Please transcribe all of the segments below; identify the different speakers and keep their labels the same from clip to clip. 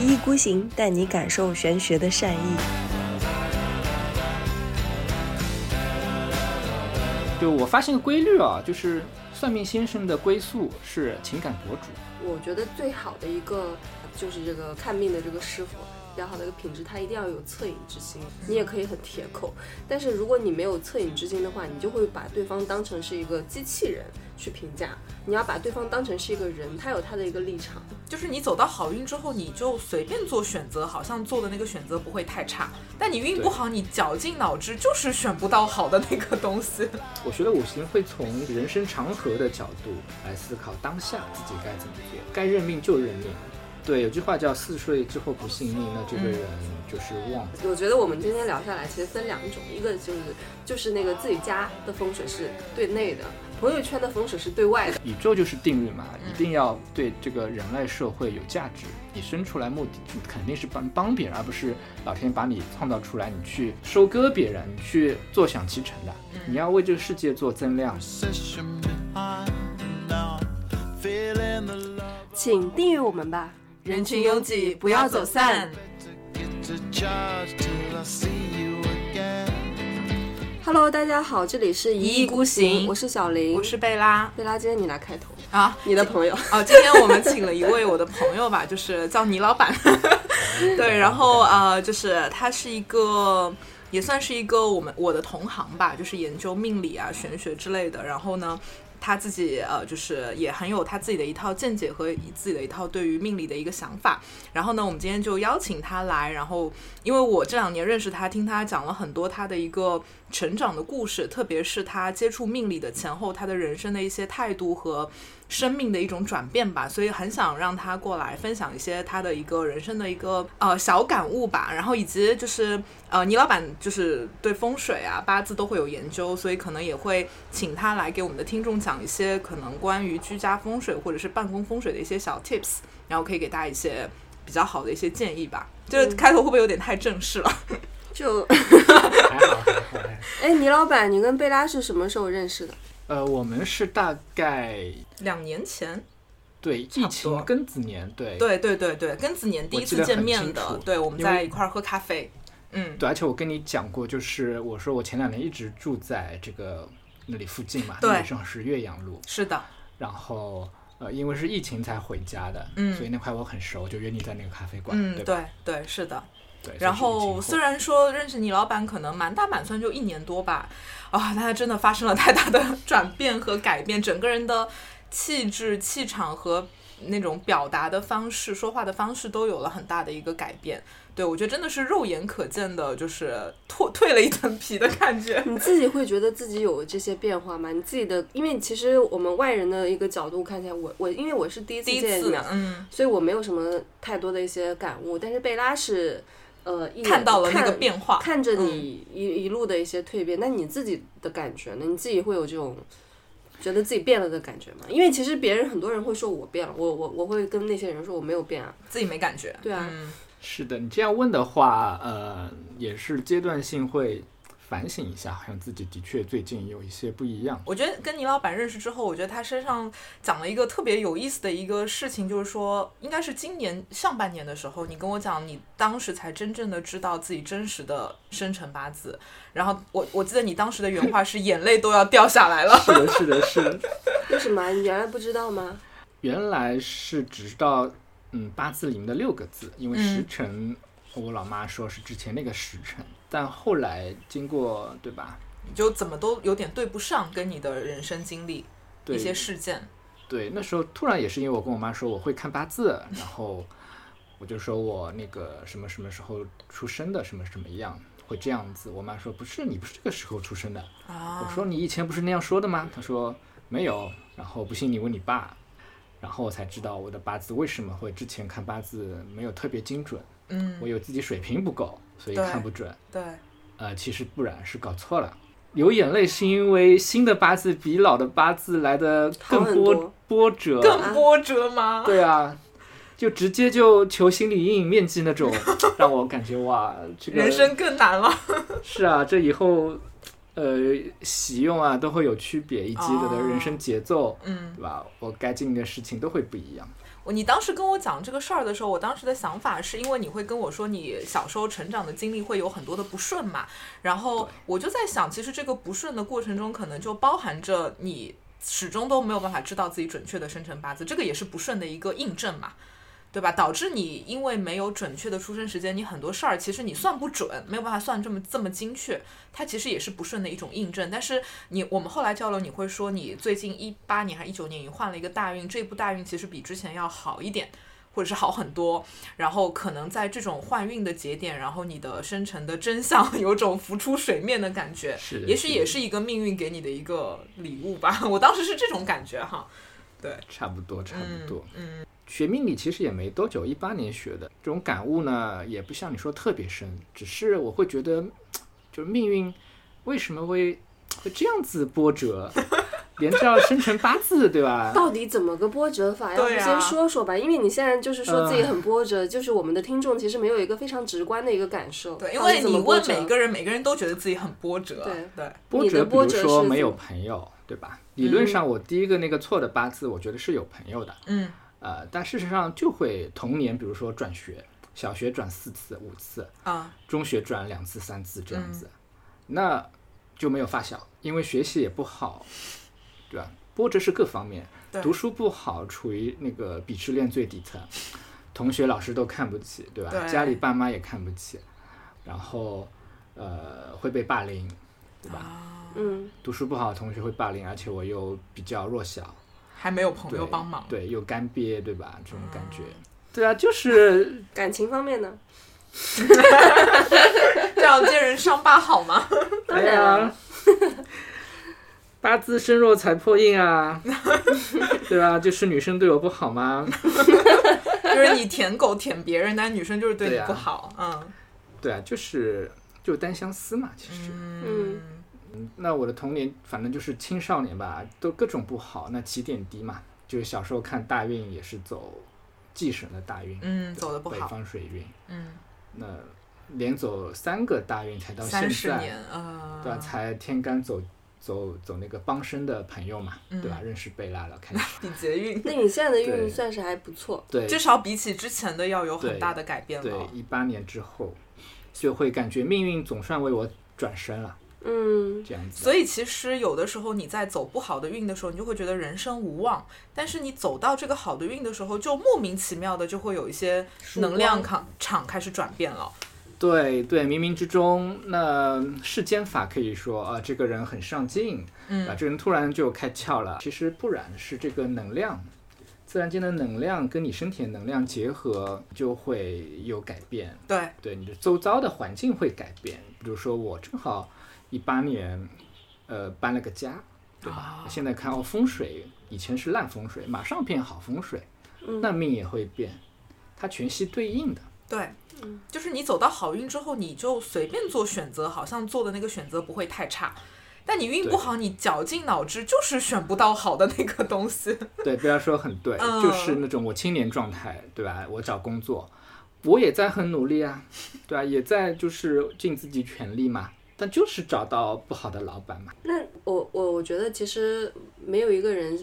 Speaker 1: 一意孤行，带你感受玄学的善意。
Speaker 2: 就我发现个规律啊，就是算命先生的归宿是情感博主。
Speaker 3: 我觉得最好的一个就是这个看病的这个师傅。比较好的一个品质，它一定要有恻隐之心。你也可以很铁口，但是如果你没有恻隐之心的话，你就会把对方当成是一个机器人去评价。你要把对方当成是一个人，他有他的一个立场。
Speaker 4: 就是你走到好运之后，你就随便做选择，好像做的那个选择不会太差。但你运不好，你绞尽脑汁就是选不到好的那个东西。
Speaker 2: 我觉得五行会从人生长河的角度来思考当下自己该怎么做，该认命就认命。对，有句话叫“四岁之后不信命”，那这个人就是旺。
Speaker 3: 我觉得我们今天聊下来，其实分两种，一个就是就是那个自己家的风水是对内的，朋友圈的风水是对外的。
Speaker 2: 宇宙就是定律嘛，一定要对这个人类社会有价值。你生出来目的肯定是帮帮别人，而不是老天把你创造出来，你去收割别人，你去坐享其成的。你要为这个世界做增量。
Speaker 3: 请订阅我们吧。
Speaker 4: 人群拥挤，不要走散。
Speaker 3: Hello，大家好，这里是
Speaker 4: 一意孤行，
Speaker 3: 我是小林，
Speaker 4: 我是贝拉。
Speaker 3: 贝拉，今天你来开头
Speaker 4: 啊？
Speaker 3: 你的朋友
Speaker 4: 哦，今天我们请了一位我的朋友吧，就是叫倪老板。对，然后呃，就是他是一个，也算是一个我们我的同行吧，就是研究命理啊、玄学之类的。然后呢？他自己呃，就是也很有他自己的一套见解和自己的一套对于命理的一个想法。然后呢，我们今天就邀请他来。然后，因为我这两年认识他，听他讲了很多他的一个成长的故事，特别是他接触命理的前后，他的人生的一些态度和。生命的一种转变吧，所以很想让他过来分享一些他的一个人生的一个呃小感悟吧，然后以及就是呃倪老板就是对风水啊八字都会有研究，所以可能也会请他来给我们的听众讲一些可能关于居家风水或者是办公风水的一些小 tips，然后可以给大家一些比较好的一些建议吧。就是开头会不会有点太正式了？
Speaker 3: 就
Speaker 2: 还好。
Speaker 3: 哎，倪老板，你跟贝拉是什么时候认识的？
Speaker 2: 呃，我们是大概
Speaker 4: 两年前，
Speaker 2: 对，疫情庚子年，对，
Speaker 4: 对对对对，庚子年第一次见面的，对，我们在一块儿喝咖啡，嗯，
Speaker 2: 对，而且我跟你讲过，就是我说我前两年一直住在这个那里附近嘛，
Speaker 4: 对，
Speaker 2: 正好是岳阳路，
Speaker 4: 是的，
Speaker 2: 然后呃，因为是疫情才回家的，
Speaker 4: 嗯，
Speaker 2: 所以那块我很熟，就约你在那个咖啡馆，
Speaker 4: 嗯，
Speaker 2: 对
Speaker 4: 对，是的。
Speaker 2: 对，
Speaker 4: 然后虽然说认识你老板可能满打满算就一年多吧，啊，但他真的发生了太大的 转变和改变，整个人的气质、气场和那种表达的方式、说话的方式都有了很大的一个改变。对我觉得真的是肉眼可见的，就是脱褪了一层皮的感觉。
Speaker 3: 你自己会觉得自己有这些变化吗？你自己的，因为其实我们外人的一个角度看起来，我我因为我是第一次见你，
Speaker 4: 嗯，
Speaker 3: 所以我没有什么太多的一些感悟，但是贝拉是。呃，
Speaker 4: 看到了那个变化，
Speaker 3: 看着你一一路的一些蜕变，那你自己的感觉呢？你自己会有这种觉得自己变了的感觉吗？因为其实别人很多人会说我变了，我我我会跟那些人说我没有变啊，
Speaker 4: 自己没感觉。
Speaker 3: 对啊，
Speaker 2: 是的，你这样问的话，呃，也是阶段性会。反省一下，好像自己的确最近有一些不一样。
Speaker 4: 我觉得跟倪老板认识之后，我觉得他身上讲了一个特别有意思的一个事情，就是说，应该是今年上半年的时候，你跟我讲，你当时才真正的知道自己真实的生辰八字。然后我我记得你当时的原话是眼泪都要掉下来了。
Speaker 2: 是的，是的，是的。
Speaker 3: 为什么？你原来不知道吗？
Speaker 2: 原来是只知道嗯八字里面的六个字，因为时辰，我老妈说是之前那个时辰。但后来经过，对吧？
Speaker 4: 你就怎么都有点对不上，跟你的人生经历一些事件。
Speaker 2: 对，那时候突然也是因为我跟我妈说我会看八字，然后我就说我那个什么什么时候出生的，什么什么样会这样子。我妈说不是，你不是这个时候出生的。
Speaker 4: 啊。
Speaker 2: 我说你以前不是那样说的吗？她说没有。然后不信你问你爸。然后我才知道我的八字为什么会之前看八字没有特别精准。
Speaker 4: 嗯。
Speaker 2: 我有自己水平不够。所以看不准，
Speaker 4: 对，
Speaker 2: 呃，其实不然，是搞错了。流眼泪是因为新的八字比老的八字来的更波波折，
Speaker 4: 更波折吗？
Speaker 2: 对啊，就直接就求心理阴影面积那种，让我感觉哇，这个
Speaker 4: 人生更难了。
Speaker 2: 是啊，这以后呃喜用啊都会有区别，以及我的人生节奏，
Speaker 4: 嗯，
Speaker 2: 对吧？我该经历的事情都会不一样。
Speaker 4: 我你当时跟我讲这个事儿的时候，我当时的想法是因为你会跟我说你小时候成长的经历会有很多的不顺嘛，然后我就在想，其实这个不顺的过程中，可能就包含着你始终都没有办法知道自己准确的生辰八字，这个也是不顺的一个印证嘛。对吧？导致你因为没有准确的出生时间，你很多事儿其实你算不准，没有办法算这么这么精确，它其实也是不顺的一种印证。但是你我们后来交流，你会说你最近一八年还是一九年，你换了一个大运，这部大运其实比之前要好一点，或者是好很多。然后可能在这种换运的节点，然后你的生辰的真相 有种浮出水面的感觉，
Speaker 2: 是
Speaker 4: 也许也是一个命运给你的一个礼物吧。我当时是这种感觉哈。对，
Speaker 2: 差不多，差不多。
Speaker 4: 嗯。
Speaker 2: 学命理其实也没多久，一八年学的，这种感悟呢，也不像你说特别深，只是我会觉得，就是命运为什么会会这样子波折，连这要生辰八字，对吧？
Speaker 3: 到底怎么个波折法？要不先说说吧，因为你现在就是说自己
Speaker 2: 呃
Speaker 3: 很波折，就是我们的听众其实没有一个非常直观的一个感受。
Speaker 4: 对，因为你问每个人，每个人都觉得自己很波折。
Speaker 3: 对
Speaker 4: 对，
Speaker 2: 波折，比如
Speaker 3: 你的波折
Speaker 2: 说没有朋友，对吧？理论上，我第一个那个错的八字，我觉得是有朋友的，
Speaker 4: 嗯
Speaker 2: 呃，但事实上就会童年，比如说转学，小学转四次、五次，
Speaker 4: 啊，
Speaker 2: 中学转两次、三次这样
Speaker 3: 嗯
Speaker 2: 子，那就没有发小，因为学习也不好，对吧？波折是各方面，读书不好，处于那个鄙视链最底层，同学、老师都看不起，对吧？
Speaker 4: 对
Speaker 2: 家里爸妈也看不起，然后呃会被霸凌，对吧？
Speaker 3: 嗯，
Speaker 2: 读书不好的，同学会霸凌，而且我又比较弱小，
Speaker 4: 还没有朋
Speaker 2: 对
Speaker 4: 友帮忙。
Speaker 2: 对，又干瘪，对吧？这种感觉，对啊，就是
Speaker 3: 感情方面呢？
Speaker 4: 这样揭人伤疤好吗？
Speaker 2: 哎
Speaker 3: 当然了
Speaker 2: 呀，八字身弱财破印啊，对吧？就是女生对我不好吗？
Speaker 4: 就是你舔狗舔别人，但女生就是对你不好。嗯
Speaker 2: 对啊，就是就单相思嘛，其实。
Speaker 3: 嗯
Speaker 2: 那我的童年反正就是青少年吧，都各种不好，那起点低嘛，就是小时候看大运也是走忌神的大运，
Speaker 4: 嗯，
Speaker 2: 北
Speaker 4: 走的不好。
Speaker 2: 北方水运，
Speaker 4: 嗯，
Speaker 2: 那连走三个大运才到现在，
Speaker 4: 三十年，呃，
Speaker 2: 对吧？才天干走走走那个帮身的朋友嘛，
Speaker 4: 嗯
Speaker 2: 对吧？认识贝拉了，开始
Speaker 4: 比劫运，
Speaker 3: 那你现在的运算是还不错。
Speaker 2: 对
Speaker 4: 至少比起之前的要有很大的改变了对。
Speaker 2: 一八年之后，就会感觉命运总算为我转身了，
Speaker 3: 嗯，
Speaker 2: 这样子。
Speaker 4: 所以其实有的时候你在走不好的运的时候，你就会觉得人生无望。但是你走到这个好的运的时候，就莫名其妙的就会有一些能量场场开始转变了。
Speaker 2: 对对，冥冥之中，那世间法可以说啊，这个人很上进，
Speaker 4: 嗯
Speaker 2: 啊，这个人突然就开窍了。其实不然，是这个能量，自然界的能量跟你身体的能量结合，就会有改变。
Speaker 4: 对，
Speaker 2: 对你的周遭的环境会改变。比如说我正好一八年，呃，搬了个家，对吧？现在看哦，风水以前是烂风水，马上变好风水，那命也会变，它全息对应的。
Speaker 4: 对，就是你走到好运之后，你就随便做选择，好像做的那个选择不会太差。但你运不好，你绞尽脑汁就是选不到好的那个东西。
Speaker 2: 对，不要说很对，
Speaker 4: 嗯
Speaker 2: 就是那种我青年状态，对吧？我找工作，我也在很努力啊，对吧？也在就是尽自己全力嘛，但就是找到不好的老板嘛。
Speaker 3: 那我我我觉得其实没有一个人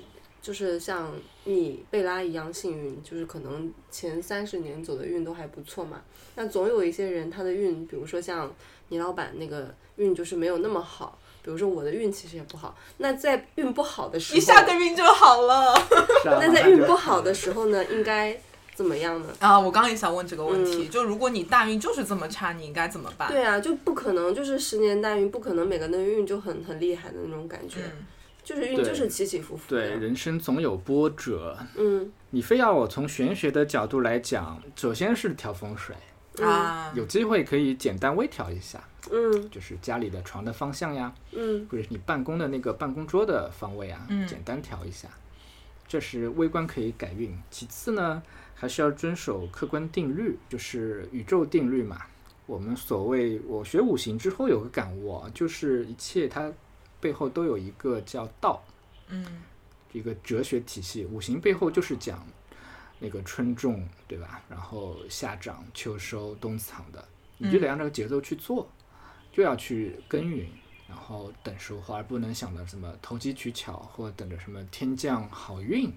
Speaker 3: 就是像你贝拉一样幸运，就是可能前三十年走的运都还不错嘛。那总有一些人他的运，比如说像你老板那个运就是没有那么好。比如说我的运其实也不好，那在运不好的时候，
Speaker 4: 一下个运就好了
Speaker 3: 那在运不好的时候呢，应该怎么样呢？
Speaker 4: 啊！我刚刚也想问这个问
Speaker 3: 嗯
Speaker 4: 题，就如果你大运就是这么差，你应该怎么办？
Speaker 3: 对啊，就不可能就是十年大运，不可能每个人的运就很很厉害的那种感觉，
Speaker 4: 嗯
Speaker 3: 就是就是起起伏伏的。
Speaker 2: 对，人生总有波折。
Speaker 3: 嗯
Speaker 2: 你非要我从玄学的角度来讲，首先是调风水，
Speaker 4: 啊，
Speaker 2: 有机会可以简单微调一下，
Speaker 3: 嗯
Speaker 2: 就是家里的床的方向呀，
Speaker 3: 嗯
Speaker 2: 或者是你办公的那个办公桌的方位啊，
Speaker 4: 嗯
Speaker 2: 简单调一下，这是微观可以改运。其次呢，还是要遵守客观定律，就是宇宙定律嘛。我们所谓我学五行之后有个感悟啊，就是一切它背后都有一个叫道，
Speaker 4: 嗯
Speaker 2: 一个哲学体系。五行背后就是讲那个春种，对吧？然后夏长、秋收、冬藏的，你就得按这个节奏去做，就要去耕耘。然后等收获，而不能想着什么投机取巧或等着什么天降好运，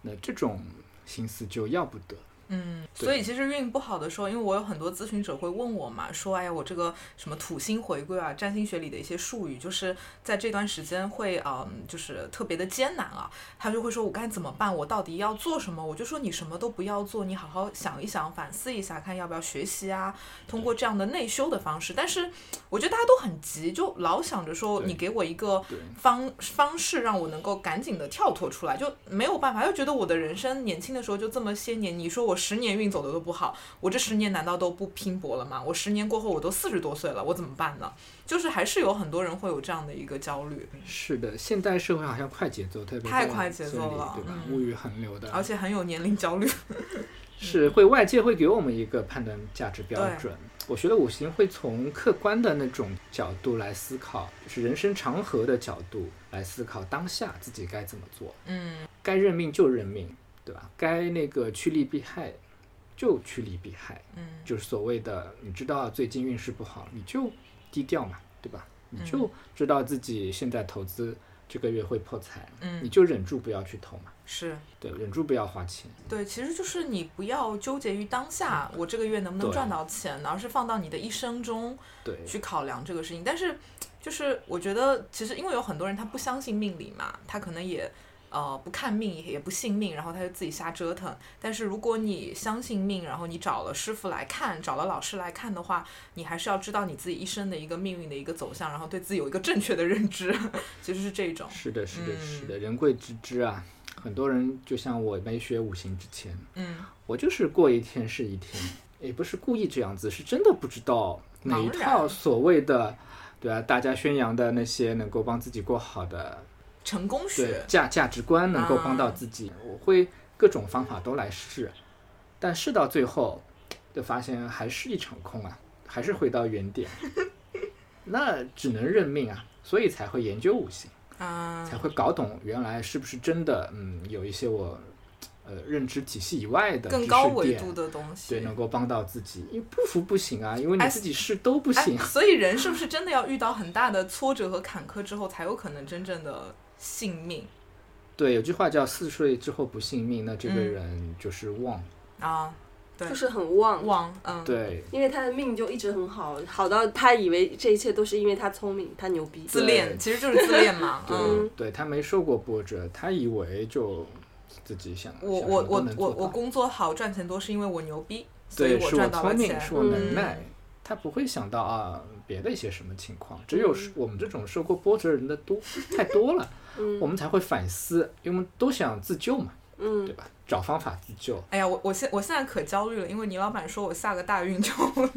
Speaker 2: 那这种心思就要不得。
Speaker 4: 嗯，所以其实运不好的时候，因为我有很多咨询者会问我嘛，说哎呀，我这个什么土星回归啊，占星学里的一些术语，就是在这段时间会嗯，就是特别的艰难啊。他就会说我该怎么办？我到底要做什么？我就说你什么都不要做，你好好想一想，反思一下，看要不要学习啊，通过这样的内修的方式。但是我觉得大家都很急，就老想着说你给我一个方方式让我能够赶紧的跳脱出来，就没有办法，又觉得我的人生年轻的时候就这么些年，你说我十年运走的都不好，我这十年难道都不拼搏了吗？我十年过后我都四十多岁了，我怎么办呢？就是还是有很多人会有这样的一个焦虑，
Speaker 2: 是的，现代社会好像快节奏，特别在
Speaker 4: 太快节奏了
Speaker 2: 对吧？
Speaker 4: 嗯
Speaker 2: 物欲横流的，
Speaker 4: 而且很有年龄焦虑。
Speaker 2: 是会外界会给我们一个判断价值标准。我觉得五行会从客观的那种角度来思考，就是人生长河的角度来思考当下自己该怎么做，
Speaker 4: 嗯
Speaker 2: 该认命就认命，对吧？该那个趋利避害就趋利避害，
Speaker 4: 嗯
Speaker 2: 就是所谓的你知道最近运势不好，你就低调嘛，对吧？你
Speaker 4: 嗯
Speaker 2: 就知道自己现在投资这个月会破财，嗯你
Speaker 4: 嗯，
Speaker 2: 就忍住不要去投嘛，
Speaker 4: 是
Speaker 2: 对，忍住不要花钱。
Speaker 4: 对，其实就是你不要纠结于当下，我这个月能不能赚到钱，而是放到你的一生中。
Speaker 2: 对，
Speaker 4: 去考量这个事情。但是，就是我觉得，其实因为有很多人他不相信命理嘛，他可能也呃不看命，也不信命，然后他就自己瞎折腾。但是如果你相信命，然后你找了师傅来看，找了老师来看的话，你还是要知道你自己一生的一个命运的一个走向，然后对自己有一个正确的认知，其实是这种。
Speaker 2: 是的，是的，
Speaker 4: 嗯
Speaker 2: 是的，人贵知之啊。很多人就像我没学五行之前，
Speaker 4: 嗯，
Speaker 2: 我就是过一天是一天，也不是故意这样子，是真的不知道哪一套所谓的，对啊，大家宣扬的那些能够帮自己过好的
Speaker 4: 成功学，
Speaker 2: 价价值观能够帮到
Speaker 4: 啊
Speaker 2: 自己，我会各种方法都来试，但试到最后就发现还是一场空啊，还是回到原点，那只能认命啊，所以才会研究五行。
Speaker 4: 啊
Speaker 2: 才会搞懂原来是不是真的，嗯，有一些我呃认知体系以外的
Speaker 4: 更高维度的东西。
Speaker 2: 对，能够帮到自己。因为不服不行啊，因为你
Speaker 4: 哎
Speaker 2: 自己试都不行
Speaker 4: 哎。。所以人是不是真的要遇到很大的挫折和坎坷之后，才有可能真正的信命
Speaker 2: 对，有句话叫“四岁之后不信命”，那这个
Speaker 4: 嗯
Speaker 2: 人就是旺。
Speaker 4: 啊？对，
Speaker 3: 就是很旺，
Speaker 4: 旺，嗯，
Speaker 2: 对，
Speaker 3: 因为他的命就一直很好，好到他以为这一切都是因为他聪明，他牛逼。
Speaker 4: 自恋其实就是自恋嘛。
Speaker 2: 对，
Speaker 4: 嗯，
Speaker 2: 对他没受过波折，他以为就自己想
Speaker 4: 我我我我我工作好赚钱多是因为我牛逼，所以
Speaker 2: 我
Speaker 4: 赚到了
Speaker 2: 聪明，
Speaker 4: 钱。
Speaker 2: 是我能
Speaker 3: 嗯
Speaker 2: 耐。他不会想到啊别的一些什么情况，只有是我们这种受过波折的人的多太多了，
Speaker 3: 嗯
Speaker 2: 我们才会反思，因为我们都想自救嘛，对
Speaker 3: 嗯，
Speaker 2: 吧？找方法自救。
Speaker 4: 哎呀，我我现我现在可焦虑了，因为倪老板说我下个大运就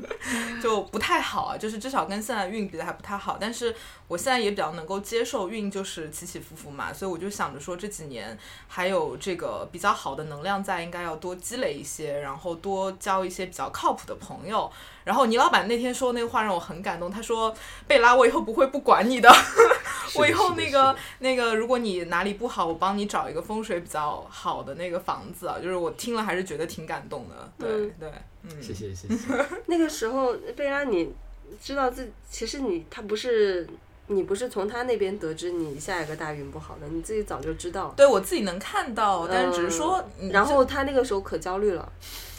Speaker 4: 就不太好啊，就是至少跟现在运比的还不太好。但是我现在也比较能够接受运就是起起伏伏嘛，所以我就想着说这几年还有这个比较好的能量在，应该要多积累一些，然后多交一些比较靠谱的朋友。然后倪老板那天说那个话让我很感动，他说贝拉，我以后不会不管你的。我以后那个那个，如果你哪里不好，我帮你找一个风水比较好的那个房子啊。就是我听了还是觉得挺感动的。对、
Speaker 3: 嗯
Speaker 4: 对，嗯，
Speaker 2: 谢谢谢谢。
Speaker 3: 那个时候贝拉，你知道自其实你他不是你不是从他那边得知你下一个大运不好的，你自己早就知道。
Speaker 4: 对我自己能看到，但是只是说，
Speaker 3: 然后他那个时候可焦虑了，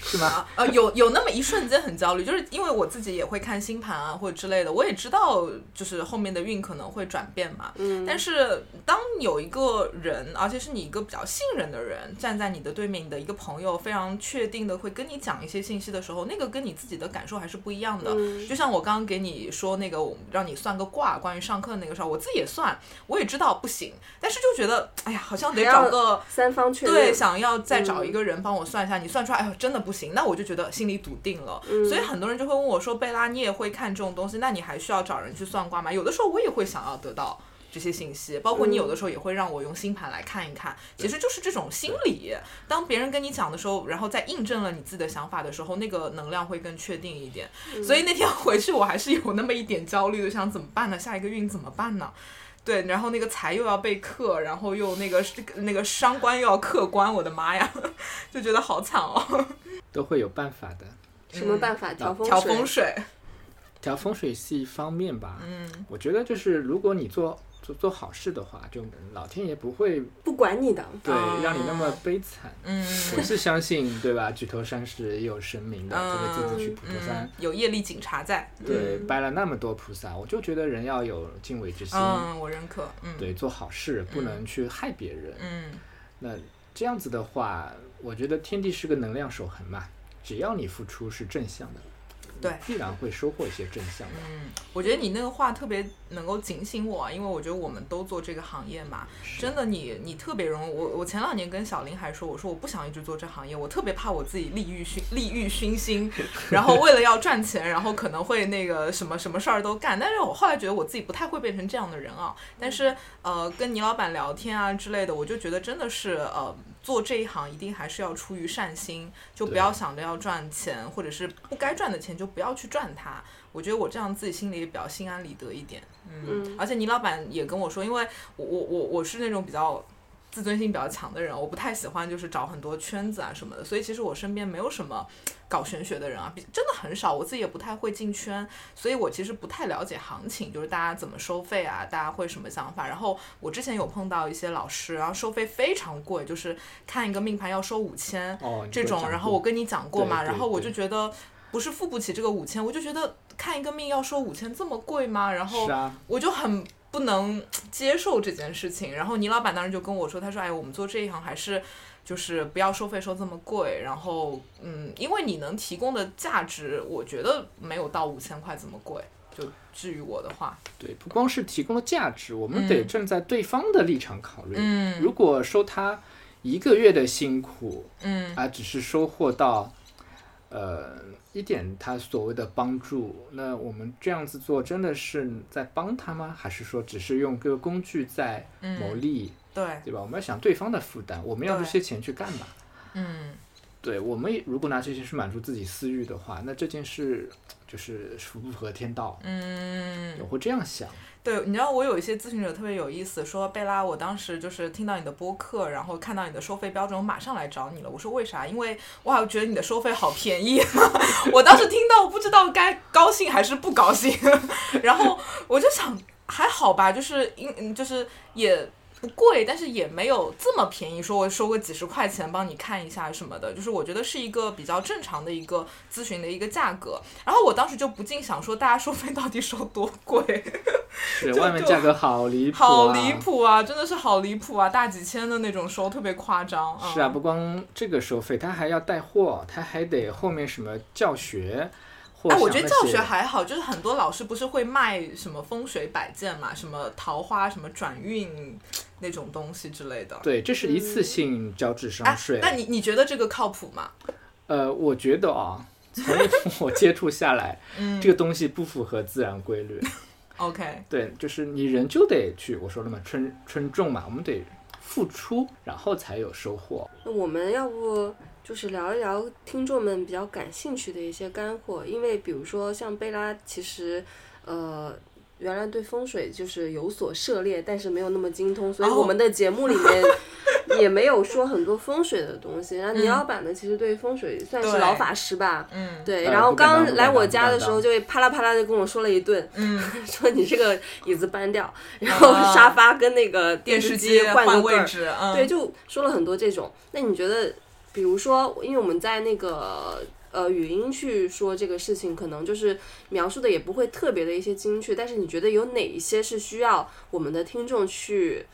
Speaker 2: 是吗？
Speaker 4: 啊呃，有有那么一瞬间很焦虑，就是因为我自己也会看星盘啊或者之类的，我也知道就是后面的运可能会转变嘛。
Speaker 3: 嗯，
Speaker 4: 但是当有一个人，而且是你一个比较信任的人站在你的对面，你的一个朋友非常确定的会跟你讲一些信息的时候，那个跟你自己的感受还是不一样的。
Speaker 3: 嗯
Speaker 4: 就像我刚刚给你说那个，让你算个卦，关于上课的那个事儿，我自己也算，我也知道不行，但是就觉得，哎呀，好像得找个
Speaker 3: 三方确认，
Speaker 4: 对，想要再找
Speaker 3: 嗯
Speaker 4: 一个人帮我算一下，你算出来，哎呦，真的不行，那我就觉得心里笃定了。
Speaker 3: 嗯
Speaker 4: 所以很多人就会问我说：“贝拉，你也会看这种东西，那你还需要找人去算卦吗？”有的时候我也会想要得到。这些信息，包括你有的时候也会让我用星盘来看一看，其实就是这种心理。当别人跟你讲的时候，然后再印证了你自己的想法的时候，那个能量会更确定一点。所以那天回去，我还是有那么一点焦虑的，想怎么办呢？下一个运怎么办呢？对，然后那个财又要被克，然后又那个那个伤官又要克官，我的妈呀，就觉得好惨哦。
Speaker 2: 都会有办法的。
Speaker 3: 什么办法调
Speaker 4: 调？风水，
Speaker 2: 调风水是一方面吧，
Speaker 4: 嗯，
Speaker 2: 我觉得就是如果你做做做好事的话，就老天爷不会
Speaker 3: 不管你的，
Speaker 2: 对
Speaker 4: 哦
Speaker 2: 让你那么悲惨。
Speaker 4: 嗯
Speaker 2: 我是相信，对吧？举头三尺也有神明的，
Speaker 4: 嗯
Speaker 2: 这个自己去普陀山
Speaker 4: 嗯，，有业力警察在。
Speaker 2: 对，拜了那么多菩萨，我就觉得人要有敬畏之心，
Speaker 4: 嗯，我认可。嗯，
Speaker 2: 对，做好事不能去害别人。
Speaker 4: 嗯
Speaker 2: 那这样子的话，我觉得天地是个能量守恒嘛，只要你付出是正向的，
Speaker 4: 对
Speaker 2: 必然会收获一些正向的。
Speaker 4: 嗯，我觉得你那个话特别能够警醒我啊，因为我觉得我们都做这个行业嘛，真的你你特别容易。我我前两年跟小林还说，我说我不想一直做这行业，我特别怕我自己利欲熏 利欲熏心，然后为了要赚钱，然后可能会那个什么什么事儿都干。但是我后来觉得我自己不太会变成这样的人啊。但是呃，跟倪老板聊天啊之类的，我就觉得真的是呃。做这一行一定还是要出于善心，就不要想着要赚钱，或者是不该赚的钱就不要去赚它。我觉得我这样自己心里也比较心安理得一点。嗯，
Speaker 3: 嗯
Speaker 4: 而且倪老板也跟我说，因为我我我我是那种比较自尊心比较强的人，我不太喜欢就是找很多圈子啊什么的，所以其实我身边没有什么搞玄学的人啊，比真的很少，我自己也不太会进圈，所以我其实不太了解行情，就是大家怎么收费啊，大家会什么想法。然后我之前有碰到一些老师，然后收费非常贵，就是看一个命盘要收五千
Speaker 2: 哦，
Speaker 4: 这种，然后我跟你讲过嘛，然后我就觉得不是付不起这个五千，我就觉得看一个命要收五千这么贵吗？然后
Speaker 2: 是啊，
Speaker 4: 我就很不能接受这件事情。然后倪老板当时就跟我说，他说：“哎，我们做这一行还是就是不要收费收这么贵。然后，嗯，因为你能提供的价值，我觉得没有到五千块这么贵。就至于我的话，
Speaker 2: 对，不光是提供了价值，我们得
Speaker 4: 嗯
Speaker 2: 站在对方的立场考虑。
Speaker 4: 嗯
Speaker 2: 如果收他一个月的辛苦，
Speaker 4: 嗯
Speaker 2: 啊，只是收获到呃一点他所谓的帮助，那我们这样子做真的是在帮他吗？还是说只是用这个工具在谋
Speaker 4: 嗯，
Speaker 2: 利，
Speaker 4: 对，
Speaker 2: 对吧？我们要想对方的负担，我们要这些钱去干嘛？
Speaker 4: 嗯
Speaker 2: 对我们如果拿这些去满足自己私欲的话，那这件事就是符不合天道。
Speaker 4: 嗯
Speaker 2: 我。会这样想，
Speaker 4: 对，你知道我有一些咨询者特别有意思，说贝拉，我当时就是听到你的播客，然后看到你的收费标准，我马上来找你了。我说为啥？因为我觉得你的收费好便宜。我当时听到，我不知道该高兴还是不高兴。然后我就想，还好吧，就是因就是也。不贵，但是也没有这么便宜。说我收个几十块钱帮你看一下什么的，就是我觉得是一个比较正常的一个咨询的一个价格。然后我当时就不禁想说，大家收费到底收多贵？
Speaker 2: 是外面价格好离谱、啊，
Speaker 4: 好离。谱啊！真的是好离谱啊！大几千的那种收，特别夸张。嗯、
Speaker 2: 是啊，不光这个收费，他还要带货，他还得后面什么教学，或
Speaker 4: 哎，我觉得教学还好，就是很多老师不是会卖什么风水摆件嘛，什么桃花、什么转运那种东西之类的。
Speaker 2: 对，这是一次性交智
Speaker 4: 哎
Speaker 2: 商税。，
Speaker 4: 那你你觉得这个靠谱吗？
Speaker 2: 呃，我觉得啊，从 我接触下来，
Speaker 4: 嗯
Speaker 2: 这个东西不符合自然规律。
Speaker 4: OK，
Speaker 2: 对，就是你人就得去，我说了嘛，春春种嘛，我们得付出，然后才有收获。
Speaker 3: 那我们要不就是聊一聊听众们比较感兴趣的一些干货，因为比如说像贝拉，其实呃。原来对风水就是有所涉猎，但是没有那么精通，所以
Speaker 4: 哦
Speaker 3: 我们的节目里面也没有说很多风水的东西。然后倪老板呢，其实对风水算是老法师吧，
Speaker 4: 嗯
Speaker 3: 对。
Speaker 2: 呃
Speaker 3: 然后刚来我家的时候，就会啪啦啪啦的跟我说了一顿，
Speaker 4: 嗯，
Speaker 3: 说你这个椅子搬掉，然后
Speaker 4: 啊
Speaker 3: 沙发跟那个
Speaker 4: 电
Speaker 3: 视
Speaker 4: 视机
Speaker 3: 换个
Speaker 4: 位置，嗯，
Speaker 3: 对，就说了很多这种。那你觉得，比如说，因为我们在那个呃语音去说这个事情，可能就是描述的也不会特别的一些精确，但是你觉得有哪一些是需要我们的听众去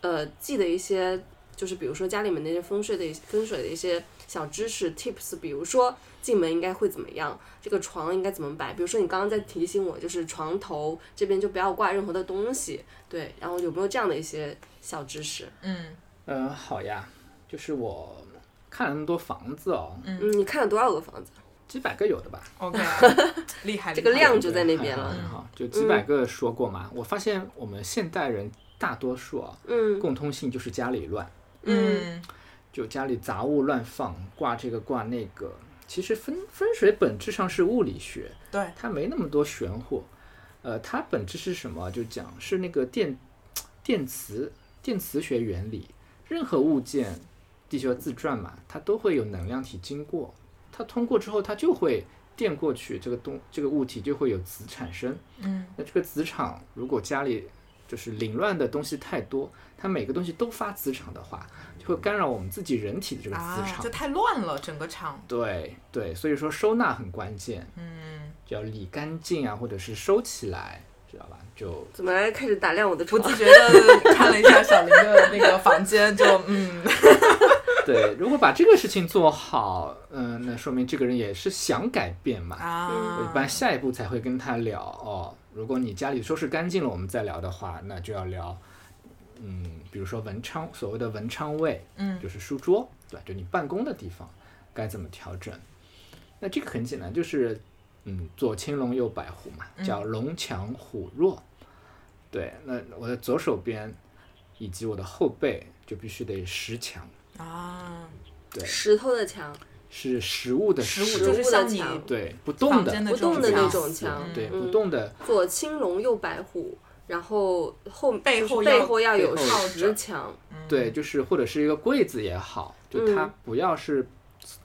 Speaker 3: 呃记的一些，就是比如说家里面那些风水的风水的一些小知识 tips，比如说。进门应该会怎么样？这个床应该怎么摆？比如说你刚刚在提醒我，就是床头这边就不要挂任何的东西，对。然后有没有这样的一些小知识？
Speaker 4: 嗯
Speaker 2: 嗯、好呀，就是我看了那么多房子哦，
Speaker 3: 嗯，你看了多少个房子？
Speaker 2: 几百个有的吧。
Speaker 4: ，OK，厉害，
Speaker 3: 这个量就在那边了。
Speaker 2: 很好，就几百个说过嘛。我发现我们现代人大多数啊，
Speaker 3: 嗯
Speaker 2: 共通性就是家里乱，
Speaker 4: 嗯
Speaker 2: 就家里杂物乱放，挂这个挂那个。其实风风水本质上是物理学，
Speaker 4: 对，
Speaker 2: 它没那么多玄乎。呃，它本质是什么？就讲是那个电电磁电磁学原理。任何物件，地球自转嘛，它都会有能量体经过，它通过之后，它就会电过去，这个东这个物体就会有磁产生。
Speaker 4: 嗯，
Speaker 2: 那这个磁场如果家里就是凌乱的东西太多，它每个东西都发磁场的话，就会干扰我们自己人体的这个磁
Speaker 4: 啊，
Speaker 2: 场。
Speaker 4: 就太乱了，整个场。
Speaker 2: 对对，所以说收纳很关键，
Speaker 4: 嗯，
Speaker 2: 就要理干净啊，或者是收起来，知道吧？就
Speaker 3: 怎么来开始打量我的床？
Speaker 4: 不自觉的看了一下小林的那个房间，就嗯，
Speaker 2: 对，如果把这个事情做好，嗯、那说明这个人也是想改变嘛。
Speaker 4: 啊，
Speaker 2: 我一般下一步才会跟他聊哦。如果你家里收拾干净了，我们再聊的话，那就要聊，嗯，比如说文昌，所谓的文昌位，
Speaker 4: 嗯
Speaker 2: 就是书桌，对吧？就你办公的地方该怎么调整？那这个很简单，就是嗯，左青龙右白虎嘛，叫龙强虎弱。对，那我的左手边以及我的后背就必须得实墙，
Speaker 4: 啊，
Speaker 2: 对，
Speaker 3: 石头的墙，
Speaker 2: 是实物的
Speaker 4: 食物
Speaker 2: 实
Speaker 4: 就是像你
Speaker 3: 食物的墙。
Speaker 2: 对，不动的
Speaker 3: 不动的那种墙，
Speaker 2: 对，
Speaker 3: 嗯。
Speaker 2: 不动的，
Speaker 3: 左青龙右白虎，然后后
Speaker 4: 背后
Speaker 3: 背后要有石墙，
Speaker 2: 对，就是或者是一个柜子也好，就它
Speaker 3: 嗯。
Speaker 2: 不要是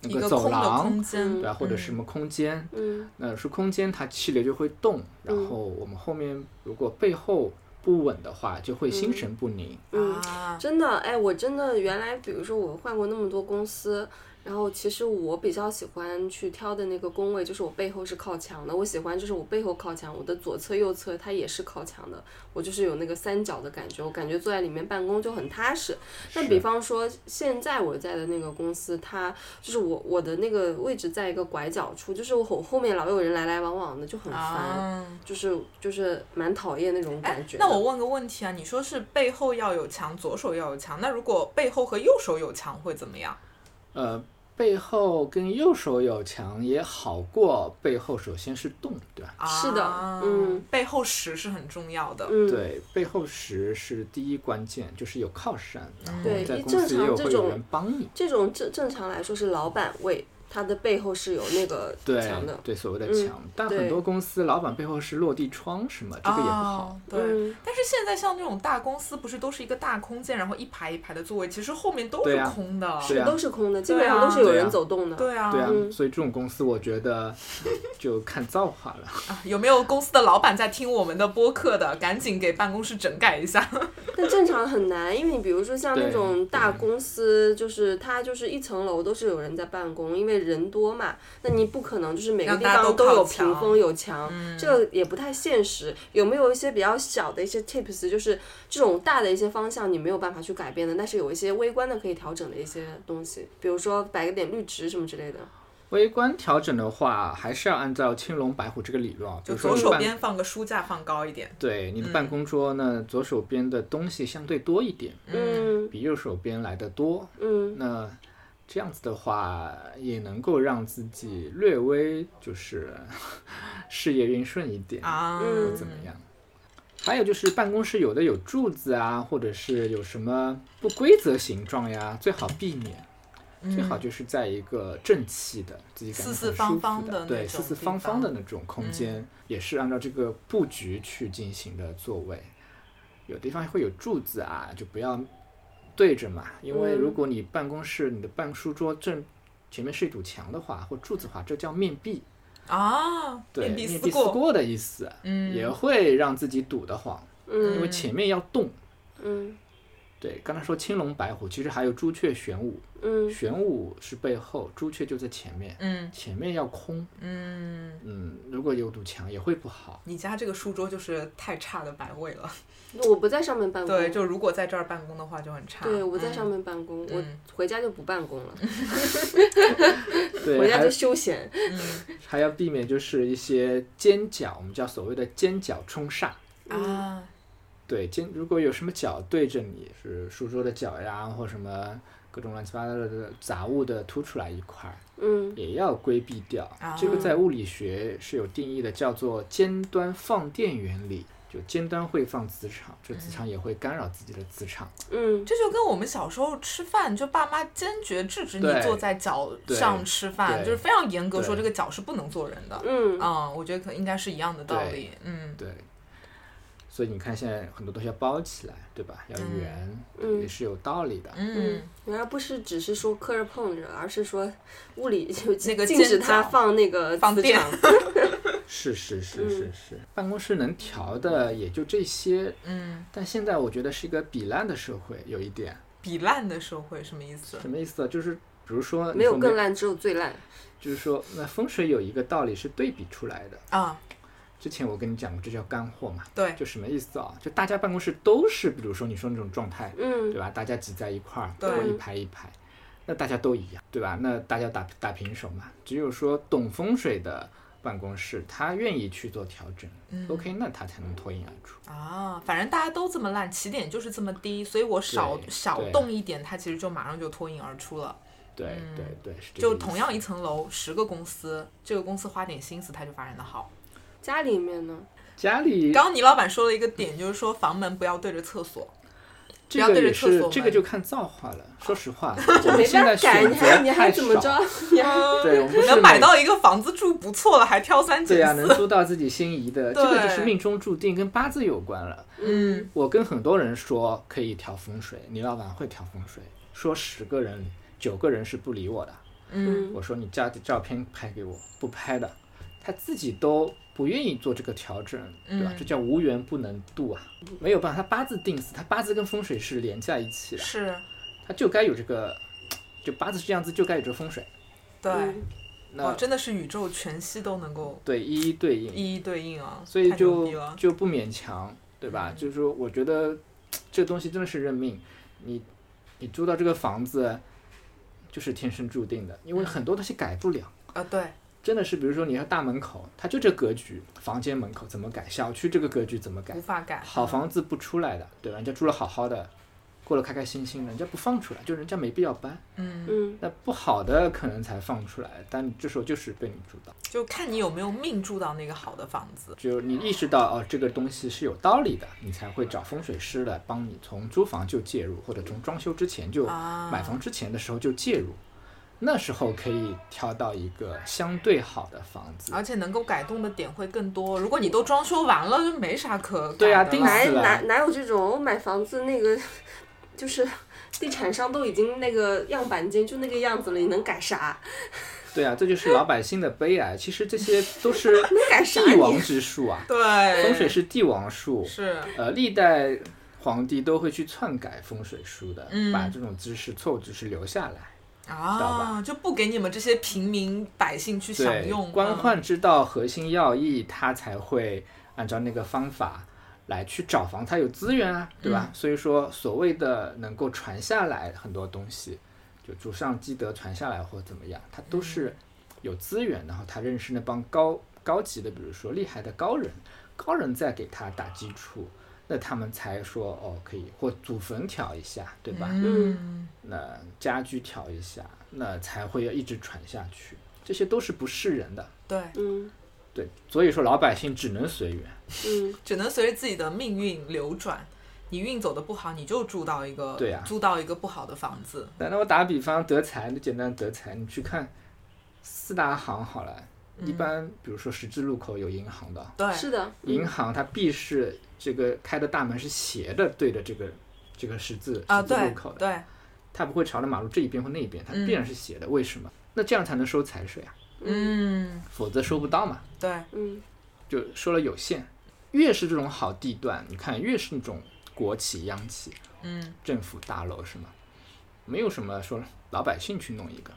Speaker 2: 那
Speaker 4: 个
Speaker 2: 走廊对吧？或者什么空间，
Speaker 3: 嗯。
Speaker 2: 那是空间，它气流就会动，然后我们后面如果背后不稳的话，就会心神不宁。
Speaker 3: 嗯，
Speaker 4: 啊，
Speaker 3: 真的，哎，我真的原来，比如说我换过那么多公司，然后其实我比较喜欢去挑的那个工位，就是我背后是靠墙的。我喜欢就是我背后靠墙，我的左侧、右侧它也是靠墙的。我就是有那个三角的感觉，我感觉坐在里面办公就很踏实。那比方说现在我在的那个公司，它就是我我的那个位置在一个拐角处，就是我后后面老有人来来往往的，就很烦，
Speaker 4: 啊。
Speaker 3: 就是就是蛮讨厌那种
Speaker 4: 哎
Speaker 3: 感觉，
Speaker 4: 那我问个问题啊，你说是背后要有墙，左手要有墙，那如果背后和右手有墙会怎么样？
Speaker 2: 呃，背后跟右手有墙也好过背后首先是动，对吧？
Speaker 3: 是的
Speaker 4: 啊
Speaker 3: 嗯，
Speaker 4: 背后实是很重要的。
Speaker 3: 嗯，
Speaker 2: 对，背后实是第一关键，就是有靠山，然后
Speaker 3: 对
Speaker 2: 在公司也有会有
Speaker 3: 常这种
Speaker 2: 人帮你。
Speaker 3: 这种正正常来说是老板位，他的背后是有那个
Speaker 2: 对
Speaker 3: 墙的。
Speaker 2: 对，所谓的
Speaker 3: 嗯
Speaker 2: 墙，但很多公司老板背后是落地窗，是吗这个也不好。
Speaker 4: 哦对，
Speaker 3: 嗯
Speaker 4: 但是现在像这种大公司，不是都是一个大空间，然后一排一排的座位，其实后面都是空的。
Speaker 2: 是啊
Speaker 3: 都是空的，基本上
Speaker 4: 啊
Speaker 3: 都是有人走动的。
Speaker 4: 对啊，
Speaker 2: 对啊，
Speaker 3: 嗯
Speaker 2: 所以这种公司我觉得就看造化了。
Speaker 4: 啊有没有公司的老板在听我们的播客的？赶紧给办公室整改一下。
Speaker 3: 但正常很难，因为你比如说像那种大公司，就是它就是一层楼都是有人在办公，因为人多嘛，那你不可能就是每个地方都有屏风有墙，这个也不太现实。有没有一些比较小的一些 tips，就是这种大的一些方向你没有办法去改变的，但是有一些微观的可以调整的一些东西，比如说摆个点绿植什么之类的。
Speaker 2: 微观调整的话，还是要按照青龙白虎这个理论啊，比
Speaker 4: 就左手边放个书架放高一点。
Speaker 2: 对你的办公桌呢，左手边的东西相对多一点，
Speaker 3: 嗯
Speaker 2: 比右手边来的多。
Speaker 3: 嗯
Speaker 2: 那这样子的话，也能够让自己略微就是 事业运顺一点，
Speaker 4: 啊，
Speaker 3: 嗯
Speaker 2: 怎么样？还有就是办公室有的有柱子啊，或者是有什么不规则形状呀，最好避免。最好就是在一个正气的，自己感觉
Speaker 4: 四四
Speaker 2: 很舒服
Speaker 4: 方方的
Speaker 2: 对，四四方方的那种空间，也是按照这个布局去进行的座位。有地方会有柱子啊，就不要对着嘛，因为
Speaker 3: 嗯
Speaker 2: 如果你办公室你的办书桌正前面是一堵墙的话，或柱子的话，这叫面壁，
Speaker 4: 啊，
Speaker 2: 对，
Speaker 4: 面
Speaker 2: 面
Speaker 4: 壁思过。
Speaker 2: 过的意思，
Speaker 4: 嗯
Speaker 2: 也会让自己堵得慌，嗯因为
Speaker 3: 嗯
Speaker 2: 前面要动。
Speaker 3: 嗯
Speaker 2: 对，刚才说青龙白虎，其实还有朱雀玄武，
Speaker 3: 嗯
Speaker 2: 玄武是背后，朱雀就在前面，
Speaker 4: 嗯
Speaker 2: 前面要空。
Speaker 4: 嗯，
Speaker 2: 嗯，如果有堵墙也会不好。
Speaker 4: 你家这个书桌就是太差的摆位了。
Speaker 3: 我不在上面办公。
Speaker 4: 对，就如果在这儿办公的话就很差。
Speaker 3: 对，我在
Speaker 4: 嗯
Speaker 3: 上面办公，我
Speaker 4: 嗯
Speaker 3: 回家就不办公了，
Speaker 2: 对，
Speaker 3: 回家就休闲。
Speaker 2: 还要避免就是一些尖角，我们叫所谓的尖角冲煞。
Speaker 4: 啊，
Speaker 2: 对，尖如果有什么角对着你，是书桌的角呀，或什么各种乱七八糟的杂物的凸出来一块儿，
Speaker 3: 嗯
Speaker 2: 也要规避掉。
Speaker 4: 啊
Speaker 2: 这个在物理学是有定义的，叫做尖端放电原理。就尖端会放磁场，这磁场也会干扰自己的磁场。
Speaker 3: 嗯
Speaker 4: 这就跟我们小时候吃饭，就爸妈坚决制止你坐在脚上吃饭，就是非常严格说这个脚是不能坐人的。
Speaker 3: 嗯
Speaker 4: 嗯，我觉得可应该是一样的道理。嗯
Speaker 2: 对，所以你看现在很多东西要包起来，对吧？要圆，
Speaker 3: 嗯
Speaker 2: 也是有道理的。
Speaker 4: 嗯，
Speaker 3: 原来不是只是说磕着碰着，而是说物理就
Speaker 4: 那个
Speaker 3: 禁止
Speaker 4: 尖
Speaker 3: 它放那个
Speaker 4: 放电。
Speaker 2: 是是是
Speaker 3: 嗯
Speaker 2: 是是，办公室能调的也就这些，
Speaker 4: 嗯，
Speaker 2: 但现在我觉得是一个比烂的社会，有一点
Speaker 4: 比烂的社会什么意思？
Speaker 2: 什么意思啊？就是比如说你
Speaker 3: 没有更烂，只有最烂。
Speaker 2: 就是说那风水有一个道理是对比出来的。
Speaker 4: 啊，
Speaker 2: 之前我跟你讲过，这叫干货嘛，
Speaker 4: 对，
Speaker 2: 就什么意思啊？就大家办公室都是，比如说你说那种状态，
Speaker 3: 嗯
Speaker 2: 对吧？大家挤在一块儿，
Speaker 4: 对
Speaker 2: 一排一排，那大家都一样，对吧？那大家打打平手嘛。只有说懂风水的办公室，他愿意去做调整、
Speaker 4: 嗯
Speaker 2: o k 那他才能脱颖而出。
Speaker 4: 啊，反正大家都这么烂，起点就是这么低，所以我少少动一点，它其实就马上就脱颖而出了。
Speaker 2: 对对对，是这
Speaker 4: 就同样一层楼，十个公司，这个公司花点心思，它就发展的好。
Speaker 3: 家里面呢，
Speaker 2: 家里
Speaker 4: 刚刚倪老板说了一个点，就是说房门不要对着厕所。
Speaker 2: 这
Speaker 4: 不要对着
Speaker 2: 个也是
Speaker 4: 厕所
Speaker 2: 这个就看造化了。说实话，
Speaker 3: 这没
Speaker 2: 我们现在
Speaker 3: 办法改，你
Speaker 2: 选择
Speaker 3: 还你还
Speaker 2: 太少
Speaker 3: 怎么着？
Speaker 2: 对，我们
Speaker 4: 能买到一个房子住不错了，还挑三拣四
Speaker 2: 对呀、
Speaker 4: 四。
Speaker 2: 能租到自己心仪的，这个就是命中注定，跟八字有关了。
Speaker 4: 嗯，
Speaker 2: 我跟很多人说可以调风水，倪老板会调风水，说十个人九个人是不理我的。
Speaker 4: 嗯，
Speaker 2: 我说你家的照片拍给我，不拍的，他自己都不愿意做这个调整，对吧？
Speaker 4: 嗯
Speaker 2: 这叫无缘不能渡啊，没有办法，他八字定死，他八字跟风水是连在一起的，
Speaker 4: 是，
Speaker 2: 他就该有这个，就八字是这样子，就该有这个风水。
Speaker 4: 对，
Speaker 3: 嗯
Speaker 2: 那、
Speaker 4: 哇，真的是宇宙全息都能够
Speaker 2: 对一一对应，
Speaker 4: 一一对应啊，
Speaker 2: 所以就。就不勉强，对吧？
Speaker 4: 嗯
Speaker 2: 就是说，我觉得这东西真的是认命，你你租到这个房子就是天生注定的，因为
Speaker 4: 嗯
Speaker 2: 很多东西改不了。
Speaker 4: 啊，对，
Speaker 2: 真的是，比如说你看大门口，它就这格局，房间门口怎么改，小区这个格局怎么改
Speaker 4: 无，法改。
Speaker 2: 好房子不出来的，对吧？人家住了好好的，过得开开心心的，人家不放出来，就人家没必要搬。
Speaker 4: 嗯，
Speaker 3: 嗯，
Speaker 2: 那不好的可能才放出来，但这时候就是被你住到，
Speaker 4: 就看你有没有命住到那个好的房子。
Speaker 2: 就你意识到哦，这个东西是有道理的，你才会找风水师来帮你从租房就介入，或者从装修之前就
Speaker 4: 啊
Speaker 2: 买房之前的时候就介入。那时候可以挑到一个相对好的房子，
Speaker 4: 而且能够改动的点会更多。如果你都装修完了，就没啥可改
Speaker 2: 对啊定死
Speaker 3: 哪哪哪有这种？我买房子那个 就是地产商都已经那个样板间就那个样子了，你能改啥？
Speaker 2: 对啊，这就是老百姓的悲哀。其实这些都是
Speaker 3: 改啥
Speaker 2: 帝王？之术啊，
Speaker 4: 对，
Speaker 2: 风水是帝王术。
Speaker 4: 是
Speaker 2: 呃，历代皇帝都会去篡改风水书的，
Speaker 4: 嗯
Speaker 2: 把这种知识、错误知识留下来。道
Speaker 4: 啊，就不给你们这些平民百姓去享
Speaker 2: 对
Speaker 4: 用。，
Speaker 2: 官
Speaker 4: 嗯
Speaker 2: 宦知道核心要义，他才会按照那个方法来去找房，他有资源啊，对吧？
Speaker 4: 嗯
Speaker 2: 所以说，所谓的能够传下来很多东西，就祖上积德传下来或怎么样，他都是有资源，然后他认识那帮高高级的，比如说厉害的高人，高人在给他打基础。那他们才说哦，可以或祖坟调一下，对吧？
Speaker 4: 嗯，
Speaker 2: 那家居调一下，那才会要一直传下去。这些都是不是人的，
Speaker 4: 对，
Speaker 3: 嗯
Speaker 2: 对，所以说老百姓只能随缘。
Speaker 3: 嗯
Speaker 4: 只能随着自己的命运流转。你运走的不好，你就住到一个
Speaker 2: 对啊
Speaker 4: 租到一个不好的房子。
Speaker 2: 那那我打个比方，德才，你简单德才，你去看四大行好了，一般比如说十字路口有银行的，
Speaker 4: 对，
Speaker 3: 是的，
Speaker 2: 银行它必是这个开的大门是斜的，对着这个这个十字
Speaker 4: 啊，
Speaker 2: 十字路口的，
Speaker 4: 对，
Speaker 2: 它不会朝着马路这一边或那一边，它
Speaker 4: 嗯
Speaker 2: 必然是斜的。为什么？那这样才能收财税啊，
Speaker 4: 嗯，
Speaker 2: 否则收不到嘛。
Speaker 4: 对，
Speaker 3: 嗯
Speaker 2: 就收了有限。越是这种好地段，你看越是那种国企、央企、
Speaker 4: 嗯，
Speaker 2: 政府大楼是吗？没有什么说老百姓去弄一个。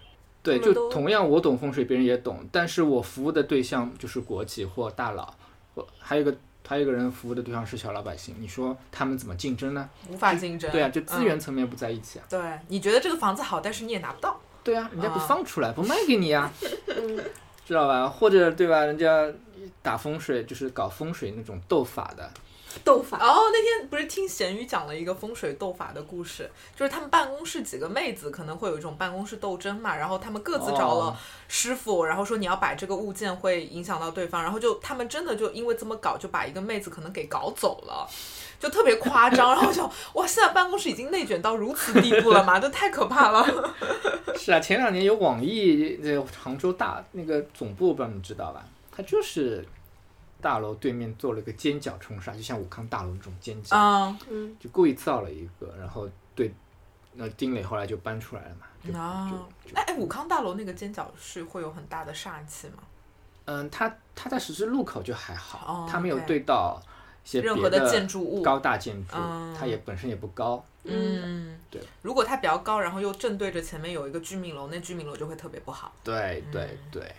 Speaker 2: 对，就同样我懂风水，别人也懂，但是我服务的对象就是国企或大佬，我还有一个还有一个人服务的对象是小老百姓，你说他们怎么竞争呢？
Speaker 4: 无法竞争。
Speaker 2: 对啊，就资源
Speaker 4: 嗯
Speaker 2: 层面不在一起啊。
Speaker 4: 对，你觉得这个房子好，但是你也拿不到。
Speaker 2: 对啊，人家不
Speaker 4: 啊
Speaker 2: 放出来，不卖给你啊，
Speaker 3: 嗯
Speaker 2: 知道吧？或者对吧？人家打风水就是搞风水那种斗法的，
Speaker 3: 斗法，
Speaker 4: 哦，那天不是听咸鱼讲了一个风水斗法的故事，就是他们办公室几个妹子可能会有一种办公室斗争嘛，然后他们各自找了
Speaker 2: 哦
Speaker 4: 师傅，然后说你要摆这个物件会影响到对方，然后就他们真的就因为这么搞，就把一个妹子可能给搞走了。就特别夸张，然后就哇，现在办公室已经内卷到如此地步了吗？这太可怕了。
Speaker 2: 是啊，前两年有网易呃杭州大那个总部，不知道你知道吧？它就是大楼对面做了个尖角冲刷，就像武康大楼那种尖角，
Speaker 4: 啊。
Speaker 3: 嗯，
Speaker 2: 就故意造了一个，然后对，那丁磊后来就搬出来了嘛。就
Speaker 4: 啊。
Speaker 2: 就，
Speaker 4: 哎哎，武康大楼那个尖角是会有很大的煞气吗？
Speaker 2: 嗯，它它在十字路口就还好，
Speaker 4: 哦
Speaker 2: 它没有
Speaker 4: OK
Speaker 2: 对到一些
Speaker 4: 任何
Speaker 2: 别
Speaker 4: 的建筑物。
Speaker 2: 高大建筑，
Speaker 4: 嗯。
Speaker 2: 它也本身也不高。
Speaker 4: 嗯，
Speaker 2: 对。
Speaker 4: 如果它比较高，然后又正对着前面有一个居民楼，那居民楼就会特别不好。
Speaker 2: 对对对，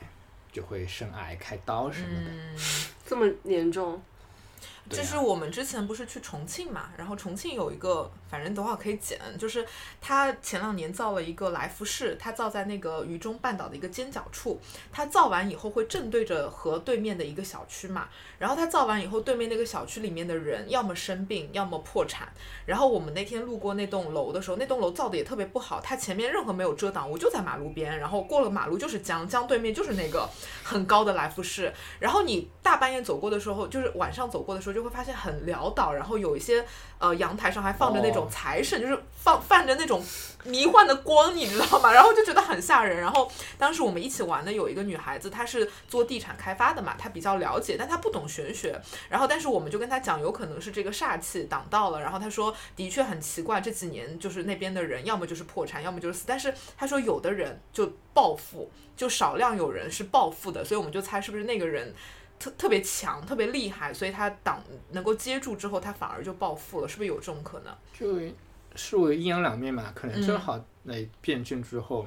Speaker 2: 就会生癌、开刀什么的。
Speaker 3: 这么严重，
Speaker 4: 就是我们之前不是去重庆嘛，然后重庆有一个，反正等会儿可以剪，就是他前两年造了一个来福士，他造在那个渝中半岛的一个尖角处，他造完以后会正对着河对面的一个小区嘛，然后他造完以后，对面那个小区里面的人要么生病，要么破产，然后我们那天路过那栋楼的时候，那栋楼造的也特别不好，它前面任何没有遮挡物，就在马路边，然后过了马路就是江，江对面就是那个很高的来福士，然后你大半夜走过的时候，就是晚上走过的时候，就会发现很潦倒，然后有一些呃阳台上还放着那种
Speaker 2: 哦
Speaker 4: 财神，就是放泛着那种迷幻的光，你知道吗？然后就觉得很吓人。然后当时我们一起玩的有一个女孩子，她是做地产开发的嘛，她比较了解，但她不懂玄学。然后但是我们就跟她讲，有可能是这个煞气挡到了。然后她说，的确很奇怪，这几年就是那边的人要么就是破产，要么就是死。但是她说有的人就暴富，就少量有人是暴富的，所以我们就猜是不是那个人。特特别强，特别厉害，所以他挡能够接住之后，他反而就暴富了，是不是有这种可能？
Speaker 2: 就是我阴阳两面嘛，可能
Speaker 4: 嗯
Speaker 2: 正好那辩证之后，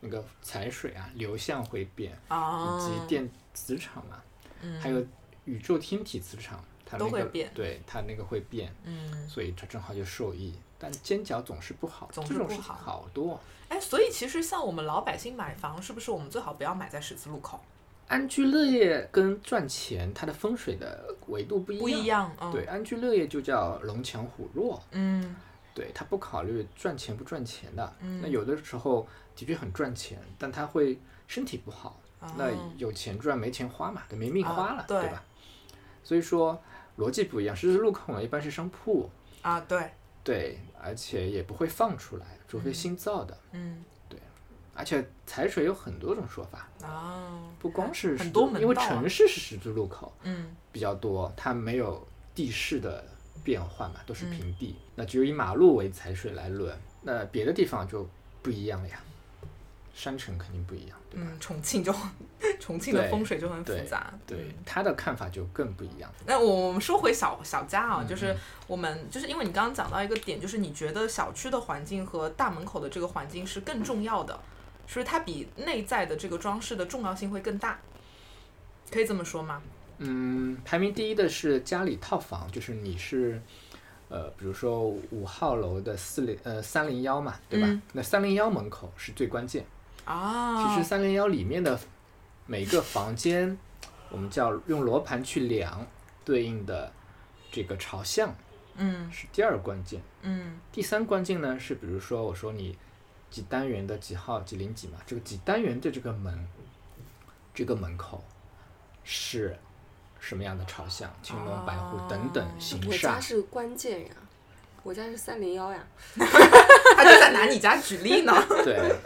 Speaker 2: 那个财水啊流向会变，
Speaker 4: 啊，
Speaker 2: 以及电磁场嘛，
Speaker 4: 嗯
Speaker 2: 还有宇宙天体磁场，它那个
Speaker 4: 都会变
Speaker 2: 对它那个会变，
Speaker 4: 嗯，
Speaker 2: 所以它正好就受益。但尖角总是不好，
Speaker 4: 总是不好
Speaker 2: 好多。
Speaker 4: 哎，所以其实像我们老百姓买房，是不是我们最好不要买在十字路口？
Speaker 2: 安居乐业跟赚钱，它的风水的维度不一样。
Speaker 4: 不一样，嗯，
Speaker 2: 对，，安居乐业就叫龙强虎弱，
Speaker 4: 嗯
Speaker 2: 对他不考虑赚钱不赚钱的。
Speaker 4: 嗯
Speaker 2: 那有的时候的确很赚钱，但他会身体不好，那
Speaker 4: 哦
Speaker 2: 有钱赚没钱花嘛，对，没命花了，
Speaker 4: 啊对
Speaker 2: 吧？所以说逻辑不一样。十字路口呢，一般是商铺，
Speaker 4: 啊，对，
Speaker 2: 对，而且也不会放出来，除非新造的。
Speaker 4: 嗯
Speaker 2: 而且踩水有很多种说法，
Speaker 4: 啊，
Speaker 2: 不光是十
Speaker 4: 很多
Speaker 2: 字因为城市是十字路口
Speaker 4: 嗯
Speaker 2: 比较多，它没有地势的变换嘛，都是
Speaker 4: 嗯
Speaker 2: 平地，那只有以马路为踩水来论，那别的地方就不一样了呀，山城肯定不一样，对吧？
Speaker 4: 嗯，重庆就 重庆的风水就很复
Speaker 2: 对
Speaker 4: 杂，
Speaker 2: 对
Speaker 4: 嗯，
Speaker 2: 他的看法就更不一样。
Speaker 4: 那我我们说回小小家啊，
Speaker 2: 嗯
Speaker 4: 就是我们就是因为你刚刚讲到一个点，就是你觉得小区的环境和大门口的这个环境是更重要的，是不是它比内在的这个装饰的重要性会更大？可以这么说吗？
Speaker 2: 嗯，排名第一的是家里套房，就是你是，呃，比如说五号楼的四零呃三零幺嘛，对吧？
Speaker 4: 嗯
Speaker 2: 那三零幺门口是最关键。
Speaker 4: 啊，
Speaker 2: 其实三零幺里面的每个房间，我们叫用罗盘去量对应的这个朝向
Speaker 4: 嗯
Speaker 2: 是第二关键。
Speaker 4: 嗯
Speaker 2: 第三关键呢是，比如说我说你几单元的几号几零几嘛，这个几单元的这个门，这个门口是什么样的朝向，青龙白虎等等
Speaker 4: 哦
Speaker 2: 形
Speaker 3: 我家。是关键呀，我家是三零幺呀，
Speaker 4: 他就在拿你家举例呢。
Speaker 2: 对，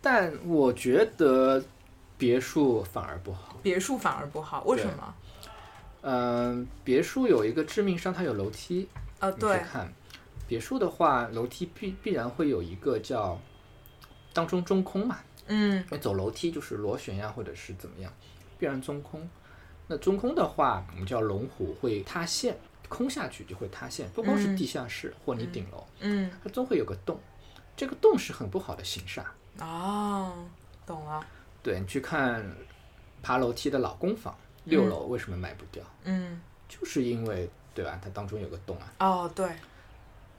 Speaker 2: 但我觉得别墅反而不好。
Speaker 4: 别墅反而不好，为什
Speaker 2: 对
Speaker 4: 么？
Speaker 2: 嗯，别墅有一个致命伤，它有楼梯。
Speaker 4: 呃，
Speaker 2: 你去
Speaker 4: 对，
Speaker 2: 看，别墅的话，楼梯必必然会有一个叫当中中空嘛，
Speaker 4: 嗯
Speaker 2: 因为走楼梯就是螺旋呀，或者是怎么样，必然中空。那中空的话，我们叫龙虎会塌陷，空下去就会塌陷，不光是
Speaker 4: 嗯
Speaker 2: 地下室或你顶楼，
Speaker 4: 嗯，
Speaker 2: 它总会有个洞，这个洞是很不好的形煞。
Speaker 4: 哦，懂了，
Speaker 2: 对你去看爬楼梯的老公房，六楼为什么卖不掉？
Speaker 4: 嗯，
Speaker 2: 就是因为对吧？它当中有个洞啊。
Speaker 4: 哦，对，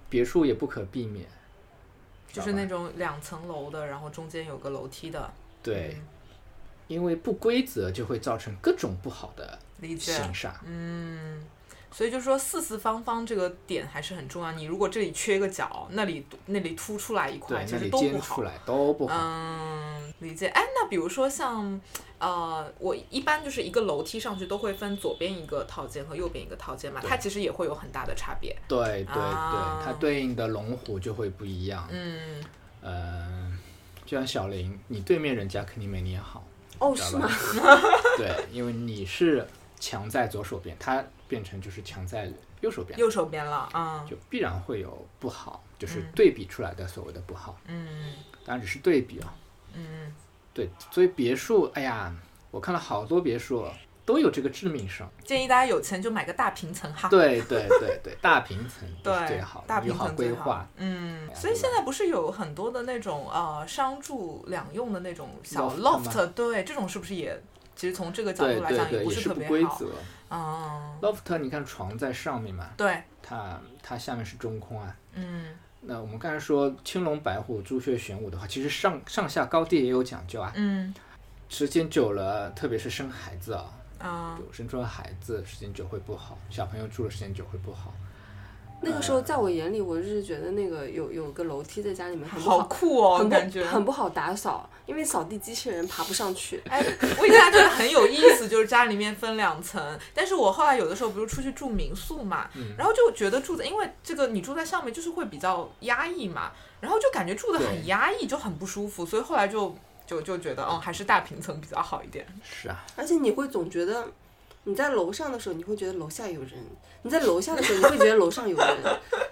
Speaker 2: 别墅也不可避免，
Speaker 4: 就是那种两层楼的，然后中间有个楼梯的，
Speaker 2: 对，因为不规则就会造成各种不好的形煞。
Speaker 4: 嗯，所以就说四四方方这个点还是很重要。你如果这里缺个角，那里那里凸出来一块，
Speaker 2: 对，
Speaker 4: 其实都不好。
Speaker 2: 尖出来都不好。
Speaker 4: 嗯，理解。哎，那比如说像，呃，我一般就是一个楼梯上去都会分左边一个套间和右边一个套间嘛，它其实也会有很大的差别。
Speaker 2: 对对对，
Speaker 4: 啊
Speaker 2: 它对应的龙虎就会不一样。
Speaker 4: 嗯，
Speaker 2: 呃，就像小林，你对面人家肯定没你好，
Speaker 3: 哦，是吗？？
Speaker 2: 对，因为你是墙在左手边，它变成就是墙在右手边，
Speaker 4: 右手边了，啊
Speaker 2: 就必然会有不好，就是
Speaker 4: 嗯。
Speaker 2: 对比出来的所谓的不好，
Speaker 4: 嗯。
Speaker 2: 当然只是对比啊。
Speaker 4: 嗯。
Speaker 2: 对，所以别墅，哎呀，我看了好多别墅都有这个致命伤。
Speaker 4: 建议大家有钱就买个大平层哈。
Speaker 2: 对对对对，大平层最好的，
Speaker 4: 大平层
Speaker 2: 规划。
Speaker 4: 嗯，所以现在不是有很多的那种呃商住两用的那种小
Speaker 2: Loft
Speaker 4: 对，这种是不是也其实从这个角度来讲
Speaker 2: 对对，
Speaker 4: 不
Speaker 2: 也是
Speaker 4: 特别好？
Speaker 2: 不规则。
Speaker 4: 嗯
Speaker 2: ，loft 你看床在上面嘛，
Speaker 4: 对，
Speaker 2: 它它下面是中空啊。
Speaker 4: 嗯
Speaker 2: 那我们刚才说青龙白虎朱雀玄武的话，其实上上下高低也有讲究啊。
Speaker 4: 嗯
Speaker 2: 时间久了，特别是生孩子啊，
Speaker 4: 啊
Speaker 2: 有生出了孩子，时间久会不好，小朋友住的时间久会不好。
Speaker 3: 那个时候在我眼里，我是觉得那个有有个楼梯在家里面很不
Speaker 4: 好
Speaker 3: 好，
Speaker 4: 酷哦，
Speaker 3: 很
Speaker 4: 感觉
Speaker 3: 很不好打扫，因为扫地机器人爬不上去。
Speaker 4: 哎，我以前还觉得很有意思，就是家里面分两层。但是我后来有的时候不是出去住民宿嘛，
Speaker 2: 嗯
Speaker 4: 然后就觉得住在，因为这个你住在上面就是会比较压抑嘛，然后就感觉住的很压抑，就很不舒服，所以后来就就就觉得，嗯，还是大平层比较好一点。
Speaker 2: 是啊，
Speaker 3: 而且你会总觉得你在楼上的时候，你会觉得楼下有人；你在楼下的时候，你会觉得楼上有人，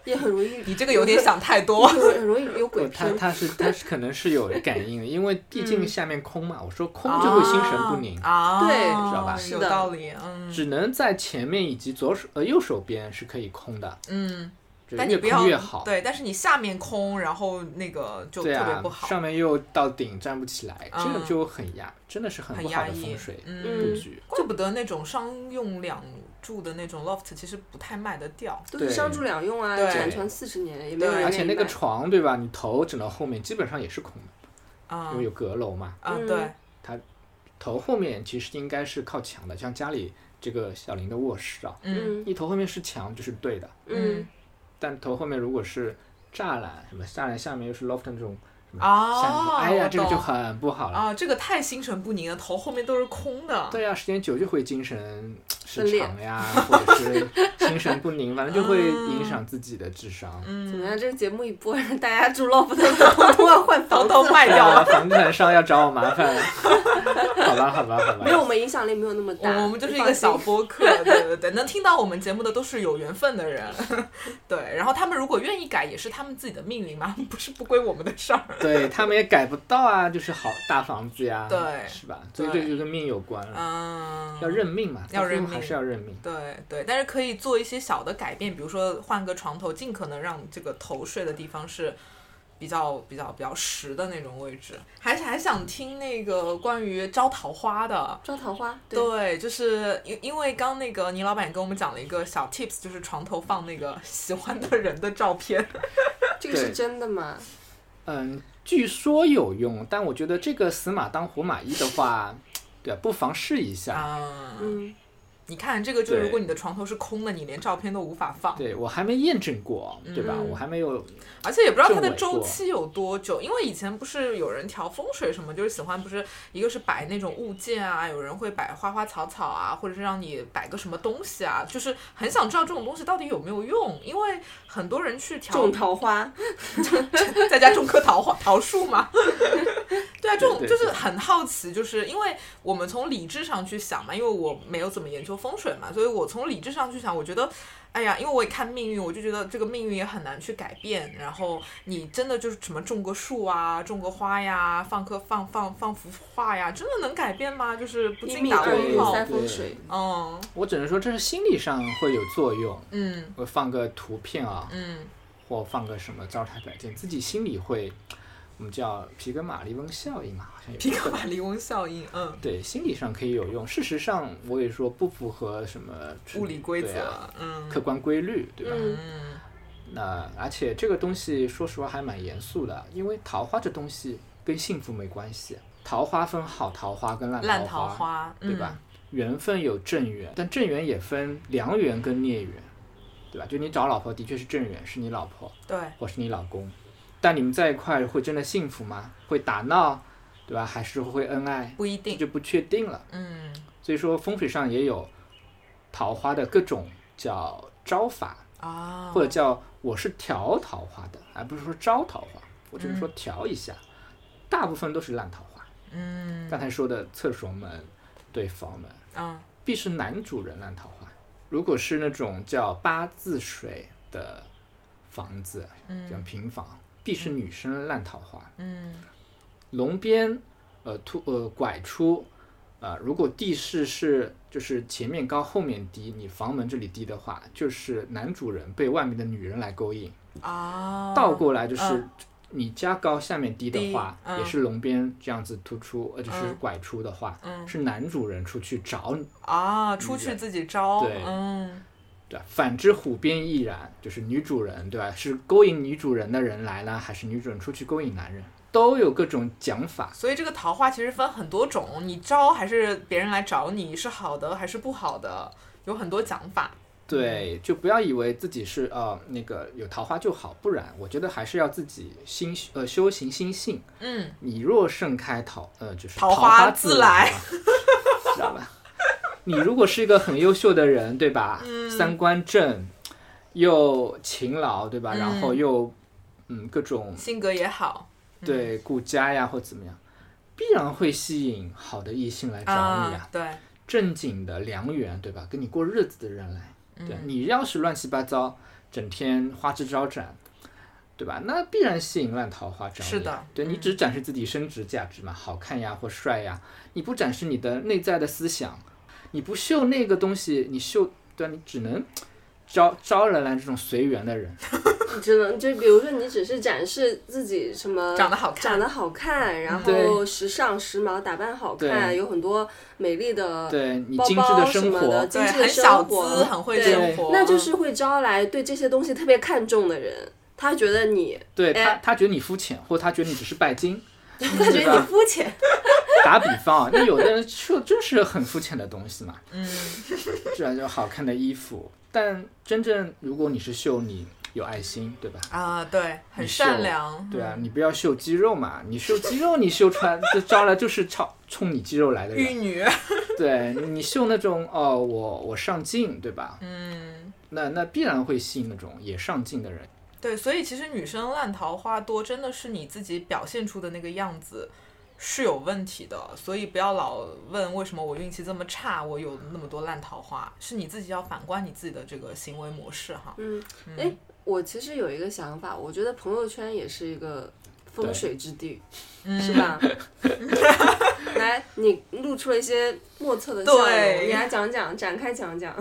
Speaker 3: 也很容易。
Speaker 4: 你这个有点想太多。
Speaker 3: 很容易很容易有鬼
Speaker 2: 不，它
Speaker 3: 片。
Speaker 2: 它是他是可能是有感应的，因为毕竟
Speaker 4: 嗯
Speaker 2: 下面空嘛。我说空就会心神不宁，
Speaker 4: 啊，
Speaker 3: 对
Speaker 2: 知道吧
Speaker 4: 有
Speaker 3: 是的
Speaker 4: 道理，嗯
Speaker 2: 只能在前面以及左手呃右手边是可以空的，
Speaker 4: 嗯，但你不
Speaker 2: 越好。
Speaker 4: 对，但是你下面空，然后那个就特别不，好，
Speaker 2: 上面又到顶站不起来，这个
Speaker 4: 嗯
Speaker 2: 就很压，真的是很
Speaker 4: 很
Speaker 2: 不好
Speaker 4: 压抑
Speaker 2: 的风水
Speaker 4: 嗯
Speaker 2: 布局。
Speaker 4: 怪不得那种商用两住的那种 loft 其实不太卖得掉。
Speaker 3: 都是商住两用啊，
Speaker 4: 对。
Speaker 3: 产传四十年也没有人
Speaker 2: 而且那个床对吧？你头枕到后面基本上也是空的，
Speaker 4: 啊。
Speaker 2: 因为有阁楼嘛。
Speaker 4: 啊，
Speaker 3: 嗯。
Speaker 4: 对，
Speaker 2: 头后面其实应该是靠墙的，像家里这个小林的卧室啊，
Speaker 4: 嗯。
Speaker 3: 嗯
Speaker 2: 你头后面是墙就是对的，
Speaker 3: 嗯，
Speaker 2: 但头后面如果是栅栏，什么栅栏下面又是 loft 那种什么
Speaker 4: 哦
Speaker 2: 下面，哎呀，这个就很不好了。
Speaker 4: 啊，这个太心神不宁了，头后面都是空的。
Speaker 2: 对呀、时间久就会精神失常呀，或者是心神不宁，反正就会影响自己的智商。
Speaker 3: 怎么
Speaker 4: 嗯，
Speaker 3: 样？这个节目一播，大家住 loft 的通通 要换房
Speaker 4: 偷
Speaker 3: 子
Speaker 4: 偷卖掉
Speaker 2: 啊，
Speaker 4: 了。
Speaker 2: 房产商要找我麻烦。好吧，好吧，好吧。
Speaker 3: 没有，我们影响力没有那么大。
Speaker 4: 我我们就是一个小播客，对对对，能听到我们节目的都是有缘分的人，对。然后他们如果愿意改，也是他们自己的命运嘛，不是不归我们的事儿。
Speaker 2: 对他们也改不到啊，就是好大房子呀，
Speaker 4: 对
Speaker 2: 是吧？所以这就跟命有关了，
Speaker 4: 嗯，
Speaker 2: 要认命嘛，
Speaker 4: 要认命
Speaker 2: 还是要认命。
Speaker 4: 对对，但是可以做一些小的改变，比如说换个床头，尽可能让这个头睡的地方是比较比较比较实的那种位置。还还想听那个关于招桃花的。
Speaker 3: 招桃花，对，
Speaker 4: 对，就是因因为刚那个倪老板跟我们讲了一个小 tips，就是床头放那个喜欢的人的照片。
Speaker 3: 这个是真的吗？
Speaker 2: 嗯，据说有用，但我觉得这个死马当活马医的话，对啊，不妨试一下。
Speaker 4: 啊，
Speaker 3: 嗯，
Speaker 4: 你看这个，就如果你的床头是空的，你连照片都无法放。
Speaker 2: 对我还没验证过，对吧？
Speaker 4: 嗯
Speaker 2: 我还没有
Speaker 4: 而且也不知道它的周期有多久，因为以前不是有人调风水什么，就是喜欢不是一个是摆那种物件啊，有人会摆花花草草啊，或者是让你摆个什么东西啊，就是很想知道这种东西到底有没有用，因为很多人去调
Speaker 3: 种桃花，
Speaker 4: 在家种棵桃花桃树嘛。对啊，这种就是很好奇，就是因为我们从理智上去想嘛，因为我没有怎么研究风水嘛，所以我从理智上去想，我觉得。哎呀，因为我也看命运，我就觉得这个命运也很难去改变。然后你真的就是什么种个树啊，种个花呀，放棵放放放幅画呀，真的能改变吗？就是不
Speaker 3: 一
Speaker 4: 禁打
Speaker 3: 命二运
Speaker 4: 问号。
Speaker 3: 三风水，
Speaker 4: 嗯
Speaker 2: 我只能说这是心理上会有作用。
Speaker 4: 嗯
Speaker 2: 我放个图片啊，
Speaker 4: 嗯
Speaker 2: 或放个什么招财摆件，自己心里会，我们叫皮格马利翁效应嘛，好像有
Speaker 4: 皮格马利翁效应，嗯，
Speaker 2: 对，心理上可以有用。事实上，我也说不符合什么
Speaker 4: 物理规则，
Speaker 2: 啊
Speaker 4: 嗯
Speaker 2: 客观规律，对吧？
Speaker 3: 嗯
Speaker 4: 嗯
Speaker 2: 那而且这个东西，说实话还蛮严肃的，因为桃花这东西跟幸福没关系。桃花分好桃花跟烂
Speaker 4: 烂
Speaker 2: 桃
Speaker 4: 桃花，
Speaker 2: 对吧？
Speaker 4: 嗯？
Speaker 2: 缘分有正缘，但正缘也分良缘跟孽缘，对吧？就你找老婆的确是正缘，是你老婆
Speaker 4: 对，
Speaker 2: 或是你老公，但你们在一块会真的幸福吗？会打闹，对吧？还是会恩爱？
Speaker 4: 不一定，
Speaker 2: 就不确定了。
Speaker 4: 嗯
Speaker 2: 所以说风水上也有桃花的各种叫招法，
Speaker 4: 啊，
Speaker 2: 或者叫我是调桃花的，而不是说招桃花，我只是说调一下。大部分都是烂桃花。
Speaker 4: 嗯
Speaker 2: 刚才说的厕所门、对房门，
Speaker 4: 嗯
Speaker 2: 必是男主人烂桃花。如果是那种叫八字水的房子，像平房，必是女生烂桃花。
Speaker 4: 嗯
Speaker 2: 龙边呃突呃拐出，呃如果地势是就是前面高后面低，你房门这里低的话，就是男主人被外面的女人来勾引。
Speaker 4: 啊，
Speaker 2: 倒过来就是
Speaker 4: 嗯
Speaker 2: 你家高下面低的话，
Speaker 4: 嗯
Speaker 2: 也是龙边这样子突出，呃就是
Speaker 4: 嗯
Speaker 2: 拐出的话，
Speaker 4: 嗯
Speaker 2: 是男主人出去找你，
Speaker 4: 啊，出去自己招，
Speaker 2: 对
Speaker 4: 嗯
Speaker 2: 对吧？反之虎鞭亦然，就是女主人对吧？是勾引女主人的人来了，还是女主人出去勾引男人，都有各种讲法。
Speaker 4: 所以这个桃花其实分很多种，你招还是别人来找你，是好的还是不好的，有很多讲法。
Speaker 2: 对，就不要以为自己是呃那个有桃花就好，不然我觉得还是要自己心呃修行心性。
Speaker 4: 嗯，
Speaker 2: 你若盛开桃呃就是
Speaker 4: 桃
Speaker 2: 花
Speaker 4: 花自来
Speaker 2: 知道吧？你如果是一个很优秀的人，对吧？
Speaker 4: 嗯
Speaker 2: 三观正，又勤劳，对吧？然后
Speaker 4: 嗯
Speaker 2: 又嗯各种
Speaker 4: 性格也好
Speaker 2: 对顾家呀或怎么样，必然会吸引好的异性来找你
Speaker 4: 啊，对，
Speaker 2: 正经的良缘，对吧？跟你过日子的人来。
Speaker 4: 嗯
Speaker 2: 对你要是乱七八糟，整天花枝招展，对吧？那必然吸引烂桃花找你。
Speaker 4: 是的
Speaker 2: 对你只展示自己升值价值嘛，好看呀或帅呀，你不展示你的内在的思想，你不秀那个东西，你秀对吧？你只能招招来来这种随缘的人。
Speaker 3: 你只能就比如说你只是展示自己什么
Speaker 4: 长得好看
Speaker 3: 长得好看，然后时尚时髦，打扮好看，有很多美丽的
Speaker 2: 对你
Speaker 3: 包
Speaker 2: 精致的生活，
Speaker 4: 对，
Speaker 3: 精致的生
Speaker 4: 很小
Speaker 3: 活
Speaker 4: 资，很会生活，
Speaker 3: 那就是会招来对这些东西特别看重的人，他觉得你，
Speaker 2: 对他
Speaker 3: 哎
Speaker 2: 他觉得你肤浅，或他觉得你只是拜金。
Speaker 3: 他觉得你肤浅，
Speaker 2: 打比方啊，那有的人秀就是很肤浅的东西嘛，
Speaker 4: 嗯，
Speaker 2: 这样就好看的衣服，但真正如果你是秀你有爱心，对吧？
Speaker 4: 啊，对，很善良，
Speaker 2: 对啊，你不要秀肌肉嘛，你秀肌肉，你秀出来这招来就是超冲你肌肉来的人。
Speaker 4: 玉女，
Speaker 2: 对你秀那种哦，我我上镜，对吧？
Speaker 4: 嗯。
Speaker 2: 那那必然会吸引那种也上镜的人。
Speaker 4: 对，所以其实女生烂桃花多，真的是你自己表现出的那个样子是有问题的，所以不要老问为什么我运气这么差，我有那么多烂桃花，是你自己要反观你自己的这个行为模式哈。
Speaker 3: 嗯，哎，我其实有一个想法，我觉得朋友圈也是一个风水之地，
Speaker 4: 嗯
Speaker 3: 是吧？来，你露出了一些莫测的笑容，
Speaker 4: 对
Speaker 3: 你来讲讲，展开讲讲。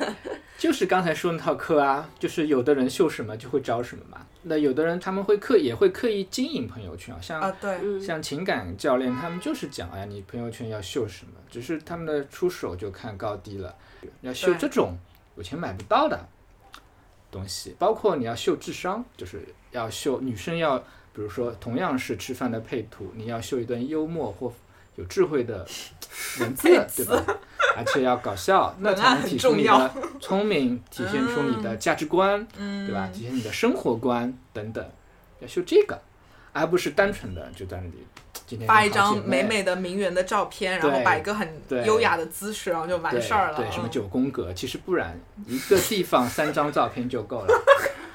Speaker 2: 就是刚才说那套课啊，就是有的人秀什么就会招什么嘛。那有的人他们会刻也会刻意经营朋友圈啊，像
Speaker 4: 啊，对，
Speaker 3: 嗯，
Speaker 2: 像情感教练，他们就是讲，哎呀，你朋友圈要秀什么，只是他们的出手就看高低了。要秀这种有钱买不到的东西，包括你要秀智商，就是要秀女生要，比如说同样是吃饭的配图，你要秀一段幽默或有智慧的 文字，对吧？而且要搞笑，那 才能体出你的聪明，体现出你的价值观，
Speaker 4: 嗯，
Speaker 2: 对吧？体现你的生活观等等，要秀这个，而不是单纯的就在那里今天
Speaker 4: 发一张美美的名媛的照片，然后摆一个很优雅的姿势，然后就完事儿了。
Speaker 2: 对，什么
Speaker 4: 嗯
Speaker 2: 九宫格，其实不然，一个地方三张照片就够了。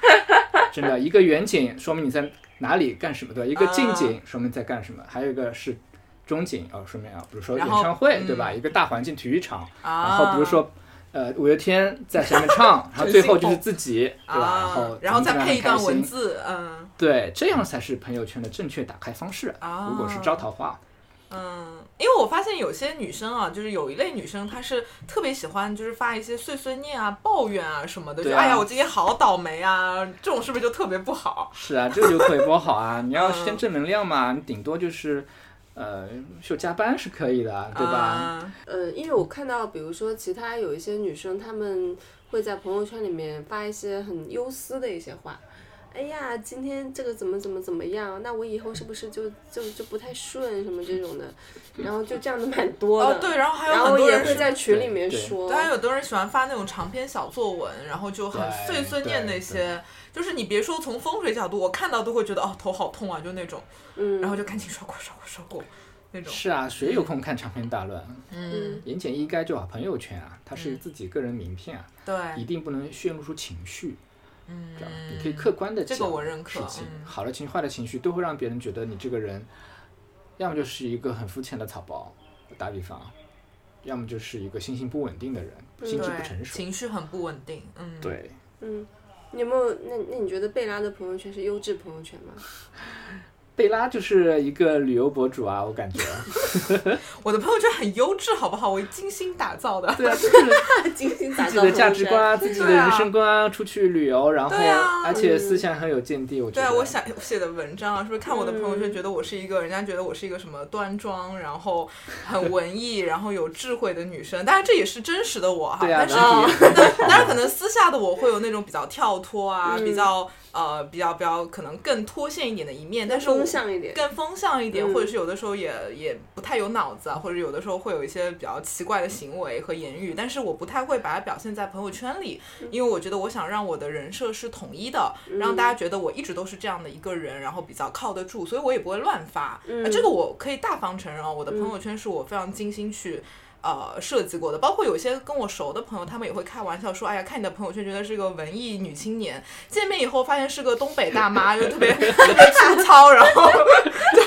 Speaker 2: 真的，一个远景说明你在哪里干什么，的？一个近景说明在干什么，还有一个是中景，哦，说明啊，比如说演唱会，
Speaker 4: 嗯
Speaker 2: 对吧？一个大环境体育场，
Speaker 4: 啊，
Speaker 2: 然后比如说。呃，五月天在下面唱，然后最后就是自己，对吧？然后
Speaker 4: 啊，然后再配一段文字，嗯
Speaker 2: 对，这样才是朋友圈的正确打开方式。
Speaker 4: 啊
Speaker 2: 如果是招桃花，
Speaker 4: 嗯，因为我发现有些女生啊，就是有一类女生，她是特别喜欢就是发一些碎碎念啊、抱怨啊什么的，就哎呀，我今天好倒霉啊，这种是不是就特别不好？
Speaker 2: 是啊，这个就可以不好啊。你要
Speaker 4: 嗯
Speaker 2: 先正能量嘛，你顶多就是，呃，秀加班是可以的，对吧？
Speaker 4: 啊
Speaker 3: 呃，因为我看到，比如说其他有一些女生，她们会在朋友圈里面发一些很忧思的一些话。哎呀，今天这个怎么怎么怎么样？那我以后是不是就就就不太顺什么这种的？然后就这样的蛮多的。
Speaker 4: 哦，对，然后还有很多人会。
Speaker 3: 在群里面
Speaker 2: 对对
Speaker 3: 说。
Speaker 4: 当然，有的人喜欢发那种长篇小作文，然后就很碎碎念那些，就是你别说从风水角度，我看到都会觉得哦头好痛啊，就那种，
Speaker 3: 嗯，
Speaker 4: 然后就赶紧刷过刷过刷过那种。
Speaker 2: 是啊，谁有空看长篇大论？
Speaker 4: 嗯，
Speaker 2: 言简意赅就好。朋友圈啊，它是自己个人名片啊，对一
Speaker 4: 对，
Speaker 2: 定不能泄露出情绪，
Speaker 4: 嗯
Speaker 2: 知道吧？你可以客观的
Speaker 4: 这个我认可
Speaker 2: 事情
Speaker 4: 嗯
Speaker 2: 好的情绪、坏的情绪都会让别人觉得你这个人，要么就是一个很肤浅的草包。打比方，要么就是一个心性不稳定的人，心智不，成熟。
Speaker 4: 情绪很不稳定，嗯，，
Speaker 2: 对，
Speaker 3: 嗯，你有没有？那那你觉得贝拉的朋友圈是优质朋友圈吗？
Speaker 2: 贝拉就是一个旅游博主啊，我感觉。
Speaker 4: 我的朋友圈很优质，好不好？我精心打造的，
Speaker 2: 对啊，就是
Speaker 3: 精心打
Speaker 2: 自己的
Speaker 3: 造朋友圈
Speaker 2: 价值观啊，自己的
Speaker 4: 对啊
Speaker 2: 人生观啊，出去旅游，然后
Speaker 4: 对啊
Speaker 2: 而且思想很有见地，我觉得。
Speaker 4: 对啊，我想写的文章啊，是不是看我的朋友圈，
Speaker 3: 嗯
Speaker 4: 觉得我是一个，人家觉得我是一个什么端庄，然后很文艺，然后有智慧的女生。当然这也是真实的我哈，
Speaker 2: 对啊，
Speaker 4: 但是当然可 能私下的我会有那种比较跳脱啊，
Speaker 3: 嗯
Speaker 4: 比较呃比较比较可能更脱线一点的一面，但是
Speaker 3: 向一点。
Speaker 4: 更风向一点，
Speaker 3: 嗯
Speaker 4: 或者是有的时候也也不太有脑子啊，或者有的时候会有一些比较奇怪的行为和言语，但是我不太会把它表现在朋友圈里，因为我觉得我想让我的人设是统一的，让大家觉得我一直都是这样的一个人，然后比较靠得住，所以我也不会乱发。这个我可以大方承认啊，我的朋友圈是我非常精心去。呃，设计过的，包括有些跟我熟的朋友，他们也会开玩笑说：“哎呀，看你的朋友圈，觉得是个文艺女青年，见面以后发现是个东北大妈，就特别 特别粗糙，然后就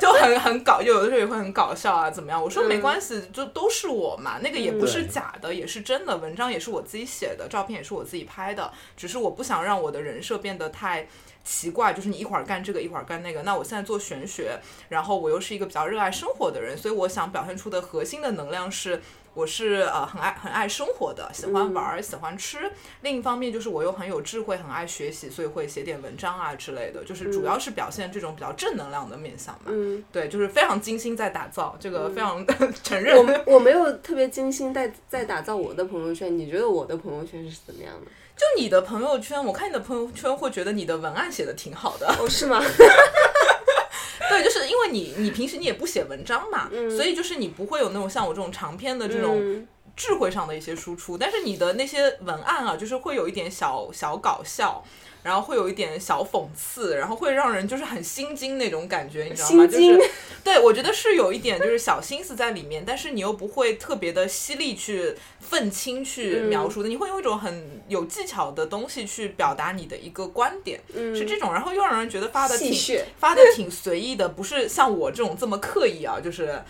Speaker 4: 就很很搞，就有的时候也会很搞笑啊，怎么样？我说没关系，就都是我嘛，那个也不是假的，也是真的，文章也是我自己写的，照片也是我自己拍的，只是我不想让我的人设变得太。奇怪，就是你一会儿干这个，一会儿干那个。那我现在做玄学，然后我又是一个比较热爱生活的人，所以我想表现出的核心的能量是，我是呃很爱很爱生活的，喜欢玩儿，喜欢吃。另一方面就是我又很有智慧，很爱学习，所以会写点文章啊之类的，就是主要是表现这种比较正能量的面相嘛。
Speaker 3: 嗯，
Speaker 4: 对，就是非常精心在打造，这个非常承认。
Speaker 3: 我我没有特别精心在在打造我的朋友圈，你觉得我的朋友圈是怎么样的？
Speaker 4: 就你的朋友圈，我看你的朋友圈会觉得你的文案写的挺好的。
Speaker 3: 哦，是吗？
Speaker 4: 对，就是因为你你平时你也不写文章嘛，所以就是你不会有那种像我这种长篇的这种
Speaker 3: 嗯
Speaker 4: 智慧上的一些输出，但是你的那些文案啊，就是会有一点小小搞笑。然后会有一点小讽刺，然后会让人就是很心惊那种感觉，你知道吗？就是对我觉得是有一点就是小心思在里面，但是你又不会特别的犀利去愤青去
Speaker 3: 嗯
Speaker 4: 描述的，你会用一种很有技巧的东西去表达你的一个观点，
Speaker 3: 嗯。
Speaker 4: 是这种，然后又让人觉得发的挺发的挺随意的，不是像我这种这么刻意啊，就是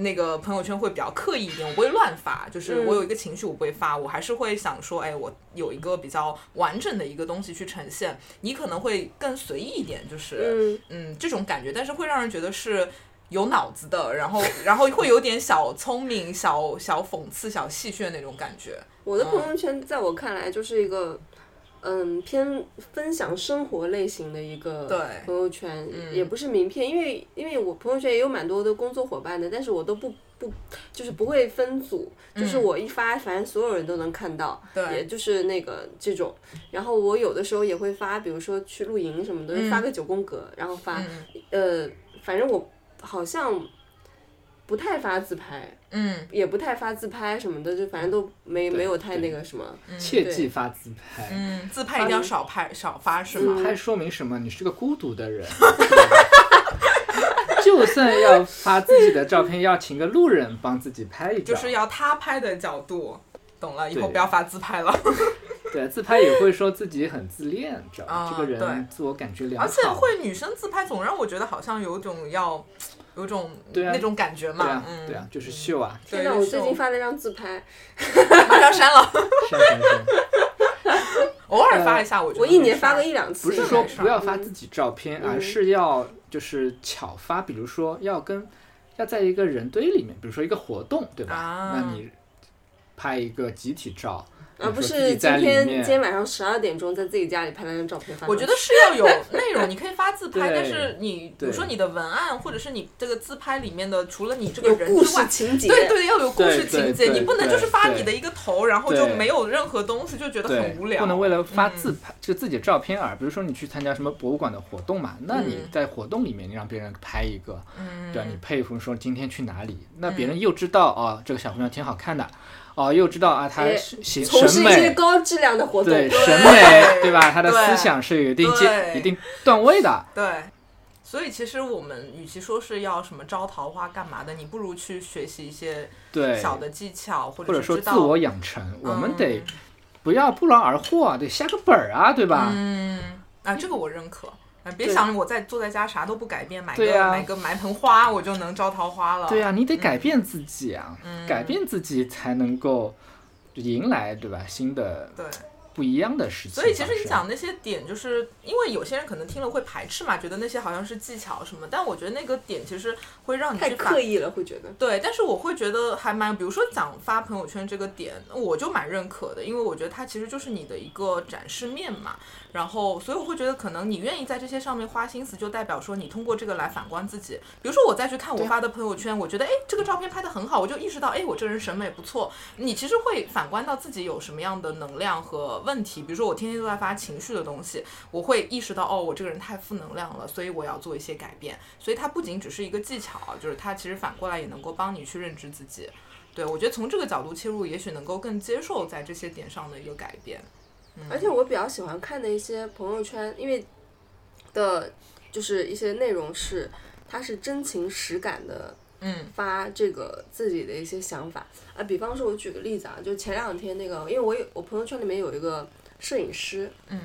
Speaker 4: 那个朋友圈会比较刻意一点，我不会乱发，就是
Speaker 3: 嗯
Speaker 4: 我有一个情绪我不会发，我还是会想说，哎，我有一个比较完整的一个东西去呈现，你可能会更随意一点，就是
Speaker 3: 嗯
Speaker 4: 嗯这种感觉，但是会让人觉得是。有脑子的，然后 然后会有点小聪明、小小讽刺、小戏谑那种感觉。
Speaker 3: 我的朋友圈在我看来就是一个，嗯，偏分享生活类型的一个朋友圈，也不是名片，因为因为我朋友圈也有蛮多的工作伙伴的，但是我都不不就是不会分组，就是我一发，反正所有人都能看到，
Speaker 4: 对
Speaker 3: 也就是那个这种。然后我有的时候也会发，比如说去露营什么的，发个九宫格，然后发，呃，反正我好像不太发自拍。
Speaker 4: 嗯，
Speaker 3: 也不太发自拍什么的，就反正都没没有太那个什么。
Speaker 2: 切记发自拍。
Speaker 4: 嗯，自拍一定要少拍少发是吗？
Speaker 2: 拍说明什么？你是个孤独的人。就算要发自己的照片，要请个路人帮自己拍一张。
Speaker 4: 就是要他拍的角度，懂了，以后不要发自拍了。
Speaker 2: 对自拍也会说自己很自恋，知道吗？
Speaker 4: 啊
Speaker 2: 这个人自我感觉良好。
Speaker 4: 而且会女生自拍，总让我觉得好像有种要，有种
Speaker 2: 对啊
Speaker 4: 那种感觉嘛。
Speaker 2: 对啊，
Speaker 4: 嗯，
Speaker 2: 对啊，就是秀啊，
Speaker 4: 对。
Speaker 3: 天哪，我最近发了张自拍，
Speaker 4: 马上删了，
Speaker 2: 删删删。
Speaker 4: 偶尔发一下，我觉得
Speaker 3: 我一年发个一两次。
Speaker 2: 不是说不要发自己照片，
Speaker 3: 嗯
Speaker 2: 而是要就是巧发，比如说要跟要在一个人堆里面，比如说一个活动，对吧？
Speaker 4: 啊
Speaker 2: 那你拍一个集体照，
Speaker 3: 而不是今天今天晚上十二点钟在自己家里拍了张照片发。
Speaker 4: 我觉得是要有内容，你可以发自 拍，但是你比如说你的文案或者是你这个自拍里面的，除了你这个人之外，
Speaker 3: 事情节。
Speaker 4: 对对，要有故事情节，你不能就是发你的一个头，然后就没有任何东西，就觉得很无，聊。
Speaker 2: 不能为了发
Speaker 4: 嗯
Speaker 2: 自拍，就自己的照片而，比如说你去参加什么博物馆的活动嘛，那你
Speaker 4: 嗯
Speaker 2: 在活动里面你让别人拍一个，
Speaker 4: 嗯
Speaker 2: 对吧？你佩服说今天去哪里，那别人又知道哦，这个小姑娘挺好看的，哦，又知道啊，她
Speaker 3: 哎
Speaker 2: 是审
Speaker 3: 从事一些。高质量的活动。
Speaker 2: 对
Speaker 4: 对
Speaker 2: 审美，对吧？他的思想是有一定阶、一定段位的。
Speaker 4: 对，所以其实我们与其说是要什么招桃花干嘛的，你不如去学习一些
Speaker 2: 对，
Speaker 4: 小的技巧，或
Speaker 2: 或者说自我养成，我们得
Speaker 4: 嗯
Speaker 2: 不要不劳而获，得下个本儿啊，对吧？
Speaker 4: 嗯啊，这个我认可。别想着我在坐在家啥都不改变，买个、
Speaker 2: 啊
Speaker 4: 买个买盆花我就能招桃花了。
Speaker 2: 对啊，你得改变自己啊，
Speaker 4: 嗯
Speaker 2: 改变自己才能够迎来对吧新的
Speaker 4: 对。
Speaker 2: 不一样的事情。
Speaker 4: 所以其实你讲那些点，就是因为有些人可能听了会排斥嘛，觉得那些好像是技巧什么，但我觉得那个点其实会让你
Speaker 3: 太
Speaker 4: 去反
Speaker 3: 刻意了，会觉得。
Speaker 4: 对，但是我会觉得还蛮，比如说讲发朋友圈这个点，我就蛮认可的，因为我觉得它其实就是你的一个展示面嘛。然后，所以我会觉得，可能你愿意在这些上面花心思，就代表说你通过这个来反观自己。比如说，我再去看我发的朋友圈，我觉得，哎，这个照片拍的很好，我就意识到，哎，我这人审美不错。你其实会反观到自己有什么样的能量和问题。比如说，我天天都在发情绪的东西，我会意识到，哦，我这个人太负能量了，所以我要做一些改变。所以它不仅只是一个技巧，就是它其实反过来也能够帮你去认知自己。对我觉得从这个角度切入，也许能够更接受在这些点上的一个改变。
Speaker 3: 而且我比较喜欢看的一些朋友圈，因为的，就是一些内容是，它是真情实感的
Speaker 4: 嗯
Speaker 3: 发这个自己的一些想法啊。比方说，我举个例子啊，就前两天那个，因为我有我朋友圈里面有一个摄影师，
Speaker 4: 嗯，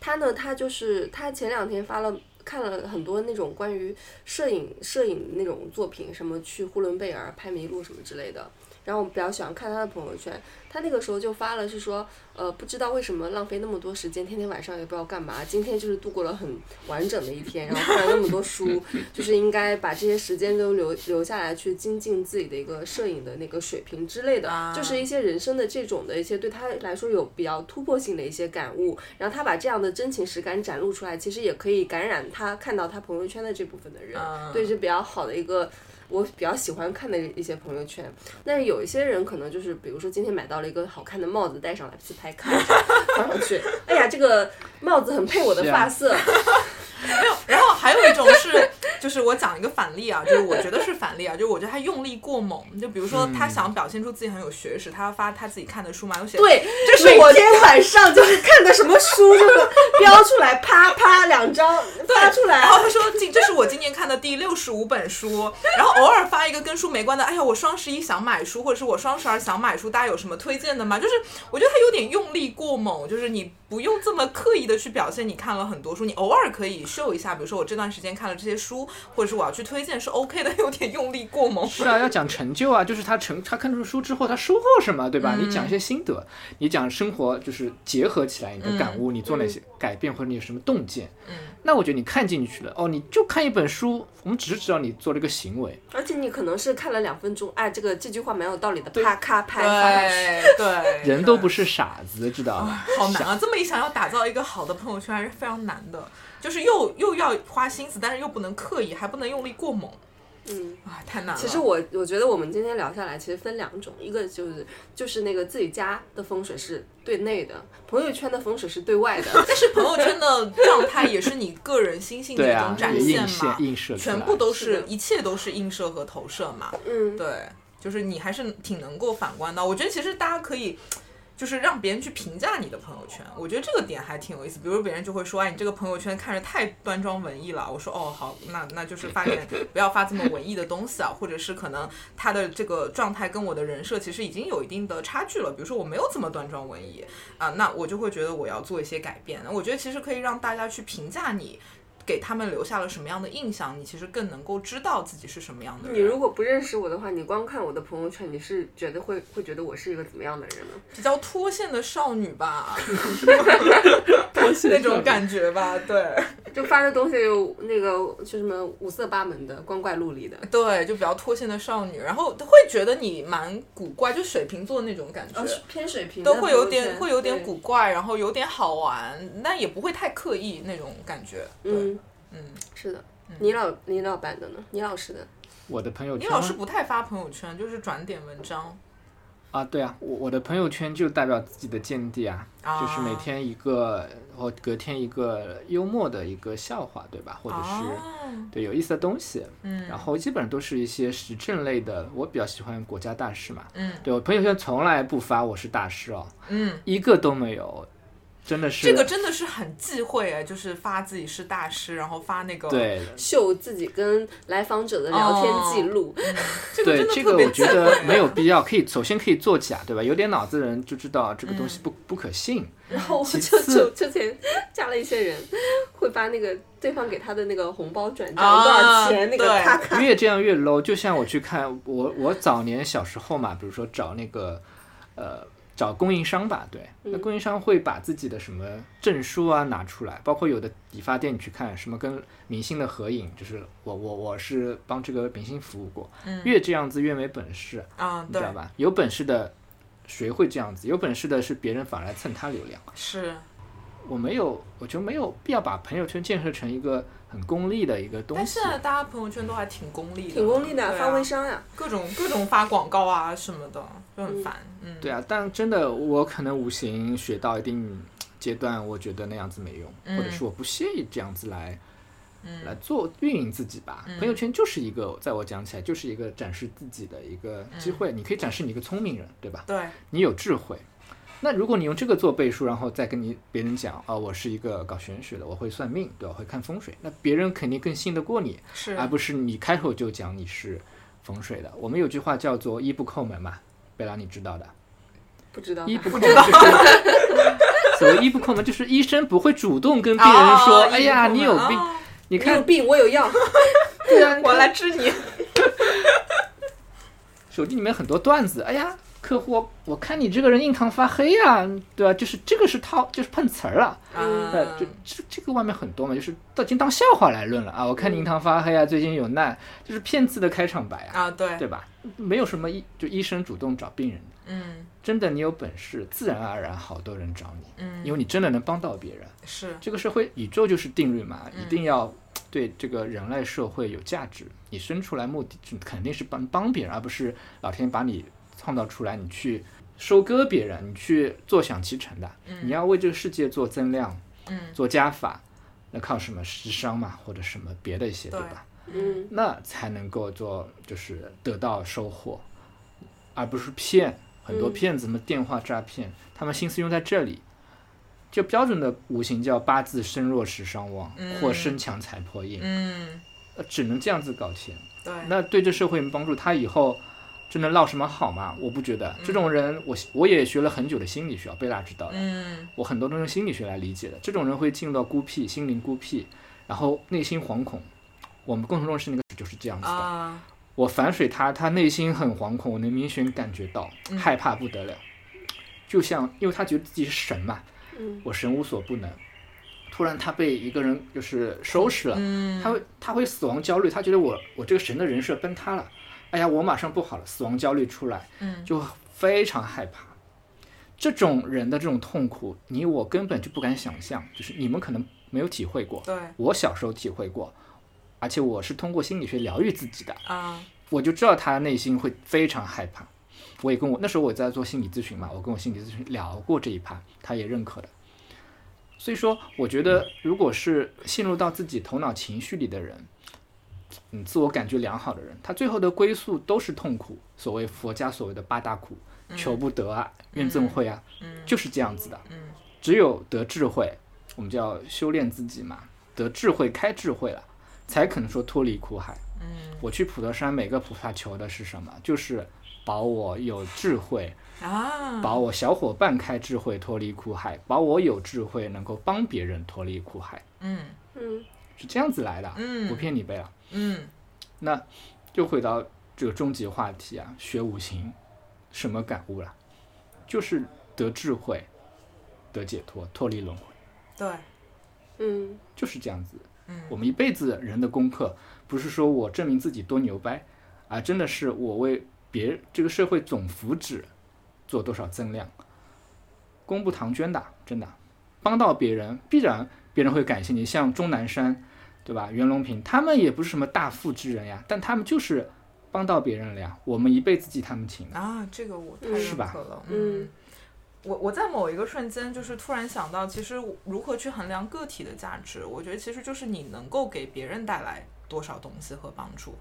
Speaker 3: 他呢，他就是他前两天发了。看了很多那种关于摄影摄影那种作品，什么去呼伦贝尔拍麋鹿什么之类的，然后我比较喜欢看他的朋友圈，他那个时候就发了是说，呃，不知道为什么浪费那么多时间，天天晚上也不知道干嘛，今天就是度过了很完整的一天，然后看了那么多书，就是应该把这些时间都留留下来去精进自己的一个摄影的那个水平之类的，
Speaker 4: 啊。
Speaker 3: 就是一些人生的这种的一些对他来说有比较突破性的一些感悟，然后他把这样的真情实感展露出来，其实也可以感染他看到他朋友圈的这部分的人，
Speaker 4: 嗯
Speaker 3: 对，是比较好的一个。我比较喜欢看的一些朋友圈，但是有一些人可能就是，比如说今天买到了一个好看的帽子，戴上来自拍看一下，放上去，哎呀，这个帽子很配我的发色，
Speaker 4: 没有，然后还有一种是，就是我讲一个反例啊，就是我觉得是反例啊，就是我觉得他用力过猛，就比如说他想表现出自己很有学识，他要发他自己看的书嘛，有写
Speaker 3: 对，
Speaker 4: 这是我
Speaker 3: 今天晚上就是看的什么书，就是标出来，啪啪两张 发出来。
Speaker 4: 然，后他说今这是我今年看的第六十五本书，然后偶尔发一个跟书没关的，哎呀，我双十一想买书，或者是我双十二想买书，大家有什么推荐的吗？就是我觉得他有点用力过猛，就是你不用这么刻意的去表现你看了很多书，你偶尔可以秀一下，比如说我这段时间看了这些书，或者是我要去推荐是 OK 的，有点用力过猛。
Speaker 2: 是啊，要讲成就啊，就是他成他看出书之后他收获什么，对吧？
Speaker 4: 嗯
Speaker 2: 你讲一些心得，你讲生活就是结合起来你的感悟，你做哪些改变或者你有什么洞见，
Speaker 4: 嗯，
Speaker 2: 那我觉得你看进去了，哦，你就看一本书，我们只是知道你做了一个行为，
Speaker 3: 而且你可能是看了两分钟，哎，这个这句话蛮有道理的，啪咔拍发。
Speaker 4: 对对，
Speaker 2: 人都不
Speaker 4: 是。
Speaker 2: 是傻子，知道吧？
Speaker 4: 好难啊！这么一想，要打造一个好的朋友圈还是非常难的，就是又又要花心思，但是又不能刻意，还不能用力过猛，
Speaker 3: 嗯，
Speaker 4: 啊，太难了。
Speaker 3: 其实我我觉得我们今天聊下来，其实分两种，一个就是就是那个自己家的风水是对内的，朋友圈的风水是对外的。
Speaker 4: 但是朋友圈的状态也是你个人心性的一种，展现嘛，
Speaker 2: 映射
Speaker 4: 全部都
Speaker 3: 是
Speaker 4: 是一切都是映射和投射嘛。
Speaker 3: 嗯，
Speaker 4: 对，就是你还是挺能够反观的。我觉得其实大家可以。就是让别人去评价你的朋友圈，我觉得这个点还挺有意思。比如别人就会说，哎，你这个朋友圈看着太端庄文艺了。我说，哦，好，那那就是发点 不要发这么文艺的东西啊，或者是可能他的这个状态跟我的人设其实已经有一定的差距了。比如说我没有这么端庄文艺啊，那我就会觉得我要做一些改变。我觉得其实可以让大家去评价你。给他们留下了什么样的印象，你其实更能够知道自己是什么样的人。
Speaker 3: 你如果不认识我的话，你光看我的朋友圈，你是觉得会会觉得我是一个怎么样的人呢？
Speaker 4: 比较脱线的少女吧，那种 感觉吧，对
Speaker 3: 就发的东西有那个就什么五色八门的、光怪陆离的。
Speaker 4: 对，就比较脱线的少女，然后会觉得你蛮古怪，就水瓶座那种感觉。
Speaker 3: 偏水平
Speaker 4: 都会有点会有点古怪，然后有点好玩，但也不会太刻意那种感觉。对，
Speaker 3: 嗯，
Speaker 4: 嗯，
Speaker 3: 是的。你老你老板的呢？你老师的？
Speaker 2: 我的朋友圈
Speaker 4: 你老师不太发朋友圈，就是转点文章。
Speaker 2: 啊，对啊，我我的朋友圈就代表自己的见地啊，
Speaker 4: 啊
Speaker 2: 就是每天一个，或隔天一个幽默的一个笑话，对吧？或者是、
Speaker 4: 哦
Speaker 2: 对有意思的东西，
Speaker 4: 嗯，
Speaker 2: 然后基本上都是一些时政类的，我比较喜欢国家大事嘛。
Speaker 4: 嗯
Speaker 2: 对我朋友圈从来不发我是大师哦，
Speaker 4: 嗯，
Speaker 2: 一个都没有。真的是
Speaker 4: 这个真的是很忌讳哎，就是发自己是大师，然后发那个
Speaker 2: 对。
Speaker 3: 秀自己跟来访者的聊天记录，
Speaker 4: 这个
Speaker 2: 对这个我觉得没有必要，可以首先可以作假，对吧？有点脑子的人就知道这个东西不、不可信。
Speaker 3: 然后我
Speaker 2: 其
Speaker 3: 就
Speaker 2: 次
Speaker 3: 就之前加了一些人，会把那个对方给他的那个红包转账
Speaker 4: 啊
Speaker 3: 多少钱，那个
Speaker 4: 对。
Speaker 3: 咔咔，
Speaker 2: 越这样越 low。就像我去看我我早年小时候嘛，比如说找那个呃找供应商吧，对，那供应商会把自己的什么证书啊拿出来，包括有的理发店你去看什么跟明星的合影，就是我我我是帮这个明星服务过，越这样子越没本事，
Speaker 4: 啊，
Speaker 2: 你知道，吧？有本事的谁会这样子？有本事的是别人反而来蹭他流量。
Speaker 4: 是，
Speaker 2: 我没有，我觉得没有必要把朋友圈建设成一个很功利的一个东西
Speaker 4: 但现。在大家朋友圈都还挺功利的，
Speaker 3: 挺功利的，发微商呀。
Speaker 4: 各种各种发广告啊什么的，就很烦。嗯，
Speaker 2: 对啊，但真的我可能五行学到一定阶段，我觉得那样子没用，
Speaker 4: 嗯
Speaker 2: 或者是我不屑于这样子来，来做运营自己吧。
Speaker 4: 嗯
Speaker 2: 朋友圈就是一个，在我讲起来就是一个展示自己的一个机会，你可以展示你一个聪明人，对吧？
Speaker 4: 对，
Speaker 2: 你有智慧。那如果你用这个做背书，然后再跟你别人讲啊、我是一个搞玄学的，我会算命，对吧？我会看风水，那别人肯定更信得过你，
Speaker 4: 是，
Speaker 2: 而不是你开口就讲你是风水的。我们有句话叫做“一不叩门”嘛，贝拉你知道的。
Speaker 3: 不知道，
Speaker 2: 一不叩门就是所谓一不叩门，就是医生不会主动跟病人说：“
Speaker 4: 哦
Speaker 2: 哎呀，你有病。
Speaker 4: 哦
Speaker 2: 你看，
Speaker 3: 你有病，我有药。
Speaker 2: 对啊，
Speaker 4: 我来治你。
Speaker 2: 手机里面很多段子，哎呀，客户，我看你这个人印堂发黑呀、对吧、就是这个是套，就是碰瓷儿了。
Speaker 4: 嗯
Speaker 2: 呃，这这这个外面很多嘛，就是都已经当笑话来论了啊！我看你印堂发黑啊，最近有难，就是骗子的开场白啊，
Speaker 4: 啊，对，
Speaker 2: 对吧？没有什么医，就医生主动找病人，
Speaker 4: 嗯
Speaker 2: 真的你有本事，自然而然好多人找你，
Speaker 4: 嗯，
Speaker 2: 因为你真的能帮到别人。
Speaker 4: 是，
Speaker 2: 这个社会宇宙就是定律嘛，
Speaker 4: 嗯
Speaker 2: 一定要对这个人类社会有价值。你生出来目的就肯定是帮帮别人，而不是老天把你创造出来，你去收割别人，你去坐享其成的。你要为这个世界做增量，
Speaker 4: 嗯
Speaker 2: 做加法，那靠什么时商嘛，或者什么别的一些，对
Speaker 4: 对
Speaker 2: 吧？
Speaker 3: 嗯，
Speaker 2: 那才能够做，就是得到收获，而不是骗。很多
Speaker 3: 嗯
Speaker 2: 骗子们电话诈骗，他们心思用在这里。就标准的五行叫八字身弱时伤旺，
Speaker 4: 嗯
Speaker 2: 或身强财破印，
Speaker 4: 嗯，
Speaker 2: 呃只能这样子搞钱。
Speaker 4: 对，
Speaker 2: 那对这社会没帮助，他以后真的落什么好吗？我不觉得。这种人，我我也学了很久的心理学，贝拉知道的。
Speaker 4: 嗯
Speaker 2: 我很多都用心理学来理解的。这种人会进入到孤僻、心灵孤僻，然后内心惶恐。我们共同认识那个就是这样子的。
Speaker 4: 啊，
Speaker 2: 我反水他，他内心很惶恐，我能明显感觉到
Speaker 4: 嗯
Speaker 2: 害怕不得了。就像因为他觉得自己是神嘛，
Speaker 3: 嗯
Speaker 2: 我神无所不能。突然他被一个人就是收拾了，
Speaker 4: 嗯，
Speaker 2: 他会他会死亡焦虑，他觉得我我这个神的人设崩塌了，哎呀，我马上不好了，死亡焦虑出来，
Speaker 4: 嗯
Speaker 2: 就非常害怕。这种人的这种痛苦，你我根本就不敢想象，就是你们可能没有体会过，
Speaker 4: 对
Speaker 2: 我小时候体会过，而且我是通过心理学疗愈自己的，
Speaker 4: 啊，
Speaker 2: 我就知道他内心会非常害怕。我也跟我那时候我在做心理咨询嘛，我跟我心理咨询聊过这一趴，他也认可的。所以说，我觉得如果是陷入到自己头脑情绪里的人，嗯，自我感觉良好的人，他最后的归宿都是痛苦。所谓佛家所谓的八大苦，求不得啊，怨憎会啊，
Speaker 4: 嗯
Speaker 2: 就是这样子的。
Speaker 4: 嗯
Speaker 2: 只有得智慧，我们叫修炼自己嘛，得智慧开智慧了，才可能说脱离苦海。
Speaker 4: 嗯
Speaker 2: 我去普陀山，每个菩萨求的是什么？就是保我有智慧，
Speaker 4: 啊，
Speaker 2: 保我小伙伴开智慧脱离苦海，保我有智慧能够帮别人脱离苦海，
Speaker 4: 嗯
Speaker 3: 嗯
Speaker 2: 是这样子来的，
Speaker 4: 嗯
Speaker 2: 不骗你贝了。
Speaker 4: 嗯
Speaker 2: 那就回到这个终极话题啊，学五行，什么感悟了？就是得智慧，得解脱，脱离轮回，
Speaker 4: 对，
Speaker 3: 嗯
Speaker 2: 就是这样子。
Speaker 4: 嗯
Speaker 2: 我们一辈子人的功课，不是说我证明自己多牛掰，而真的是我为别这个社会总福祉做多少增量，功不唐捐的，真的，帮到别人，必然别人会感谢你。像钟南山，对吧？袁隆平，他们也不是什么大富之人呀，但他们就是帮到别人了呀，我们一辈子记他们情。
Speaker 4: 啊，这个我太
Speaker 3: 嗯
Speaker 2: 是吧
Speaker 4: 认可了。
Speaker 3: 嗯
Speaker 4: 我我在某一个瞬间，就是突然想到，其实如何去衡量个体的价值，我觉得其实就是你能够给别人带来多少东西和帮助。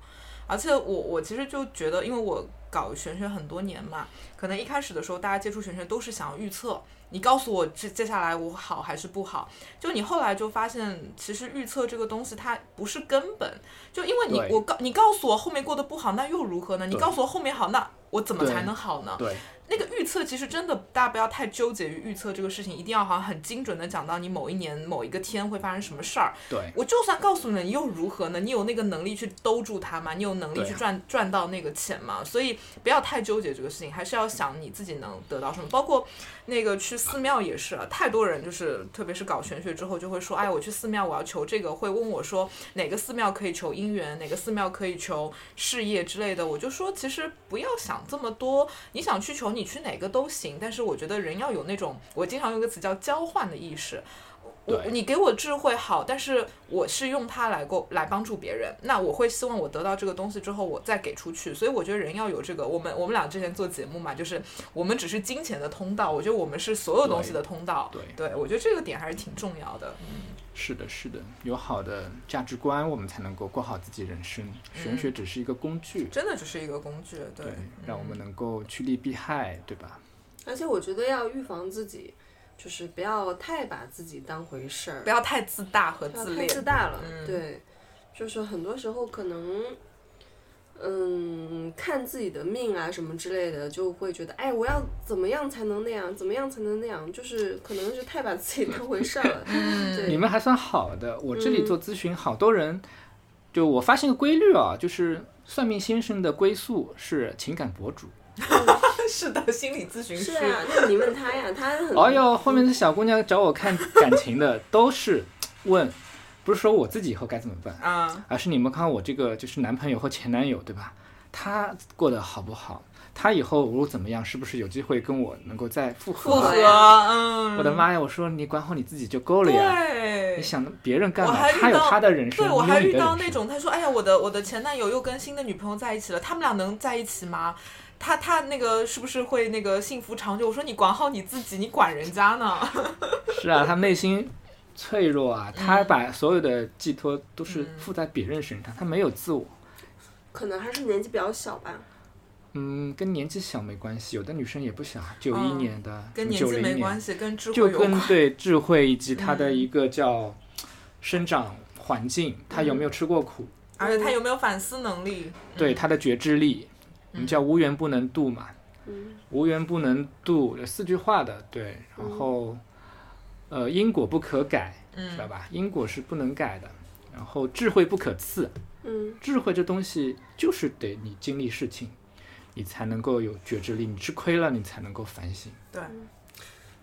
Speaker 4: 而且我我其实就觉得，因为我搞玄学很多年嘛，可能一开始的时候大家接触玄学都是想要预测，你告诉我接接下来我好还是不好，就你后来就发现，其实预测这个东西它不是根本，就因为你我告你告诉我后面过得不好，那又如何呢？你告诉我后面好，那我怎么才能好呢？
Speaker 2: 对，
Speaker 4: 那个预测其实真的，大家不要太纠结于预测这个事情，一定要好像很精准的讲到你某一年某一个天会发生什么事儿。
Speaker 2: 对，
Speaker 4: 我就算告诉你，你又如何呢？你有那个能力去兜住它吗？你有能力去赚赚到那个钱吗？所以不要太纠结这个事情，还是要想你自己能得到什么。包括那个去寺庙也是啊，太多人就是特别是搞玄学之后就会说，哎，我去寺庙我要求这个，会问我说哪个寺庙可以求姻缘，哪个寺庙可以求事业之类的。我就说，其实不要想这么多，你想去求，你去哪个都行。但是我觉得人要有那种，我经常用个词叫交换的意识。我你给我智慧好，但是我是用它来够来帮助别人，那我会希望我得到这个东西之后，我再给出去。所以我觉得人要有这个，我们我们俩之前做节目嘛，就是我们只是金钱的通道，我觉得我们是所有东西的通道。
Speaker 2: 对
Speaker 4: 我觉得这个点还是挺重要的。
Speaker 2: 是的，是的，有好的价值观，我们才能够过好自己人生。玄学只是一个工具，
Speaker 4: 真的只是一个工具，对，
Speaker 2: 对，让我们能够趋利避害，对吧？
Speaker 3: 而且我觉得要预防自己，就是不要太把自己当回事儿
Speaker 4: 不，要太自大和自恋。
Speaker 3: 自大了。
Speaker 4: 嗯
Speaker 3: 对，就是很多时候可能，嗯，看自己的命啊什么之类的，就会觉得，哎，我要怎么样才能那样，怎么样才能那样，就是可能是太把自己当回事儿了。
Speaker 2: 你们还算好的，我这里
Speaker 3: 嗯
Speaker 2: 做咨询，好多人，就我发现个规律啊，就是算命先生的归宿是情感博主。
Speaker 4: 是的，心理咨询师。
Speaker 3: 是啊，那你问他呀，他很
Speaker 2: 哎呦，后面的小姑娘找我看感情的，都是问，不是说我自己以后该怎么办，
Speaker 4: 啊，
Speaker 2: 而是你们看我这个就是男朋友或前男友，对吧？他过得好不好？他以后如果怎么样，是不是有机会跟我能够再复合？
Speaker 4: 复合，嗯，
Speaker 2: 我的妈呀！我说你管好你自己就够了呀，
Speaker 4: 对，
Speaker 2: 你想别人干嘛？
Speaker 4: 我还遇
Speaker 2: 他有
Speaker 4: 到
Speaker 2: 他的人生，
Speaker 4: 对，我还遇到。那种他说：“哎呀，我的我的前男友又跟新的女朋友在一起了，他们俩能在一起吗？他他那个是不是会那个幸福长久？”我说：“你管好你自己，你管人家呢
Speaker 2: 是啊，他内心脆弱啊，他
Speaker 4: 嗯
Speaker 2: 把所有的寄托都是附在别人身上，他没有自我。
Speaker 3: 可能还是年纪比较小吧。
Speaker 2: 嗯，跟年纪小没关系，有的女生也不小，九一
Speaker 4: 嗯
Speaker 2: 年的，
Speaker 4: 跟年纪没关系，跟智慧
Speaker 2: 就
Speaker 4: 有关。
Speaker 2: 跟对智慧以及她的
Speaker 4: 嗯。
Speaker 2: 一个叫生长环境，她有没有吃过苦，
Speaker 4: 而且他有没有反思能力？
Speaker 2: 对她的觉知力，我们叫无缘不能度嘛，
Speaker 3: 嗯。
Speaker 2: 无缘不能度，有四句话的，对，然后呃因果不可改，知道
Speaker 4: 嗯，
Speaker 2: 吧？因果是不能改的，然后智慧不可赐，
Speaker 3: 嗯
Speaker 2: 智慧这东西就是得你经历事情，你才能够有觉知力，你吃亏了，你才能够反省。
Speaker 4: 对，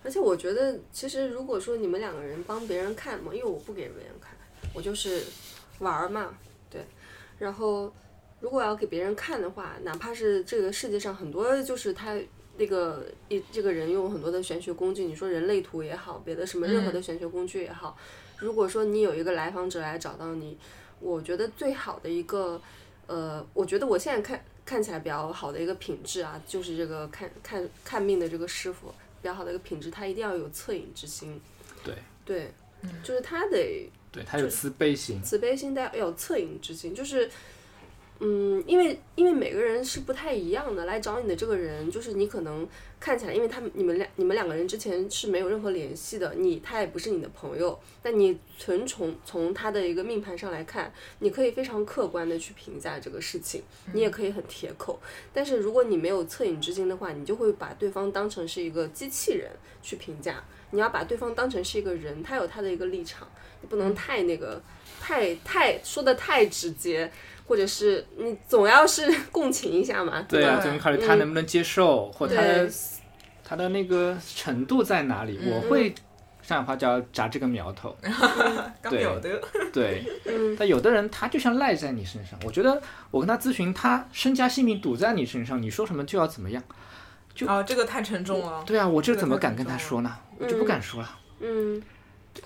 Speaker 3: 而且我觉得，其实如果说你们两个人帮别人看嘛，因为我不给别人看，我就是玩儿嘛，对。然后，如果要给别人看的话，哪怕是这个世界上很多就是他那个一这个人用很多的玄学工具，你说人类图也好，别的什么任何的玄学工具也好，如果说你有一个来访者来找到你，我觉得最好的一个，呃，我觉得我现在看看起来比较好的一个品质啊，就是这个看看看命的这个师傅。比较好的一个品质，他一定要有恻隐之心。
Speaker 2: 对
Speaker 3: 对，就是他得
Speaker 2: 对，他有慈悲心。
Speaker 3: 慈悲心，但要有恻隐之心，就是。嗯，因为因为每个人是不太一样的，来找你的这个人，就是你可能看起来，因为他们你们两你们两个人之前是没有任何联系的，你他也不是你的朋友，但你纯从从他的一个命盘上来看，你可以非常客观的去评价这个事情，你也可以很铁口，但是如果你没有恻隐之心的话，你就会把对方当成是一个机器人去评价，你要把对方当成是一个人，他有他的一个立场，你不能太那个。太太说的太直接，或者是你总要是 共情一下嘛。
Speaker 2: 对啊，
Speaker 3: 吧
Speaker 2: 总考虑他能不能接受，或他的他的那个程度在哪里。我会上海话叫扎这个苗头。
Speaker 4: 刚有的，
Speaker 2: 对，
Speaker 3: 嗯
Speaker 2: 但有的人他就像赖在你身上。我觉得我跟他咨询，他身家性命赌在你身上，你说什么就要怎么样。
Speaker 4: 就啊，这个太沉重了。
Speaker 2: 对啊，我这
Speaker 4: 这个
Speaker 2: 怎么敢跟他说呢？我就不敢说了。
Speaker 3: 嗯，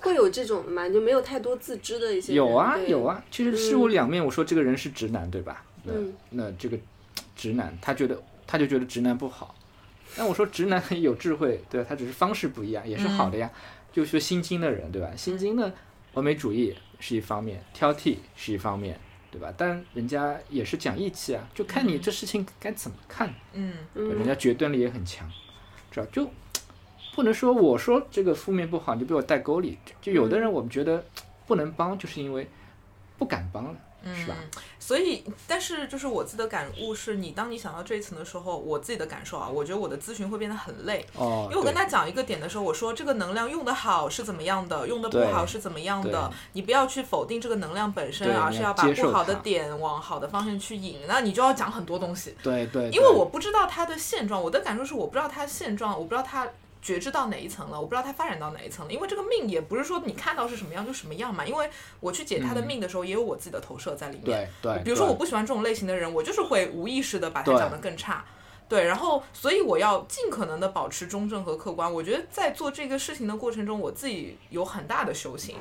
Speaker 3: 会有这种的嘛？就没有太多自知的一些。
Speaker 2: 有啊有。啊，其实事物两面。我说这个人是直男，对吧？那
Speaker 3: 嗯
Speaker 2: 那这个直男，他觉得他就觉得直男不好。那我说直男有智慧，对吧？他只是方式不一样，也是好的呀。就说心经的人，对吧？心经的完美主义是一方面，挑剔是一方面，对吧？但人家也是讲义气啊，就看你这事情该怎么看。
Speaker 4: 嗯
Speaker 2: 对人
Speaker 3: 嗯
Speaker 2: 家决断力也很强，知道就不能说我说这个负面不好，你就被我带沟里。就有的人我们觉得不能帮，就是因为不敢帮了，是吧？
Speaker 4: 嗯所以，但是就是我自己的感悟是，你当你想到这一层的时候，我自己的感受啊，我觉得我的咨询会变得很累。
Speaker 2: 哦，
Speaker 4: 因为我跟他讲一个点的时候，我说这个能量用得好是怎么样的，用得不好是怎么样的，你不要去否定这个能量本身，而是要把不好的点往好的方向去引，那你就要讲很多东西。
Speaker 2: 对对，
Speaker 4: 因为我不知道他的现状，我的感受是我不知道他现状，我不知道他觉知到哪一层了，我不知道他发展到哪一层了。因为这个命也不是说你看到是什么样就什么样嘛，因为我去解他的命的时候，也有我自己的投射在里面。
Speaker 2: 对对，
Speaker 4: 比如说我不喜欢这种类型的人，我就是会无意识的把他讲得更差。对，然后所以我要尽可能的保持中正和客观。我觉得在做这个事情的过程中，我自己有很大的修行。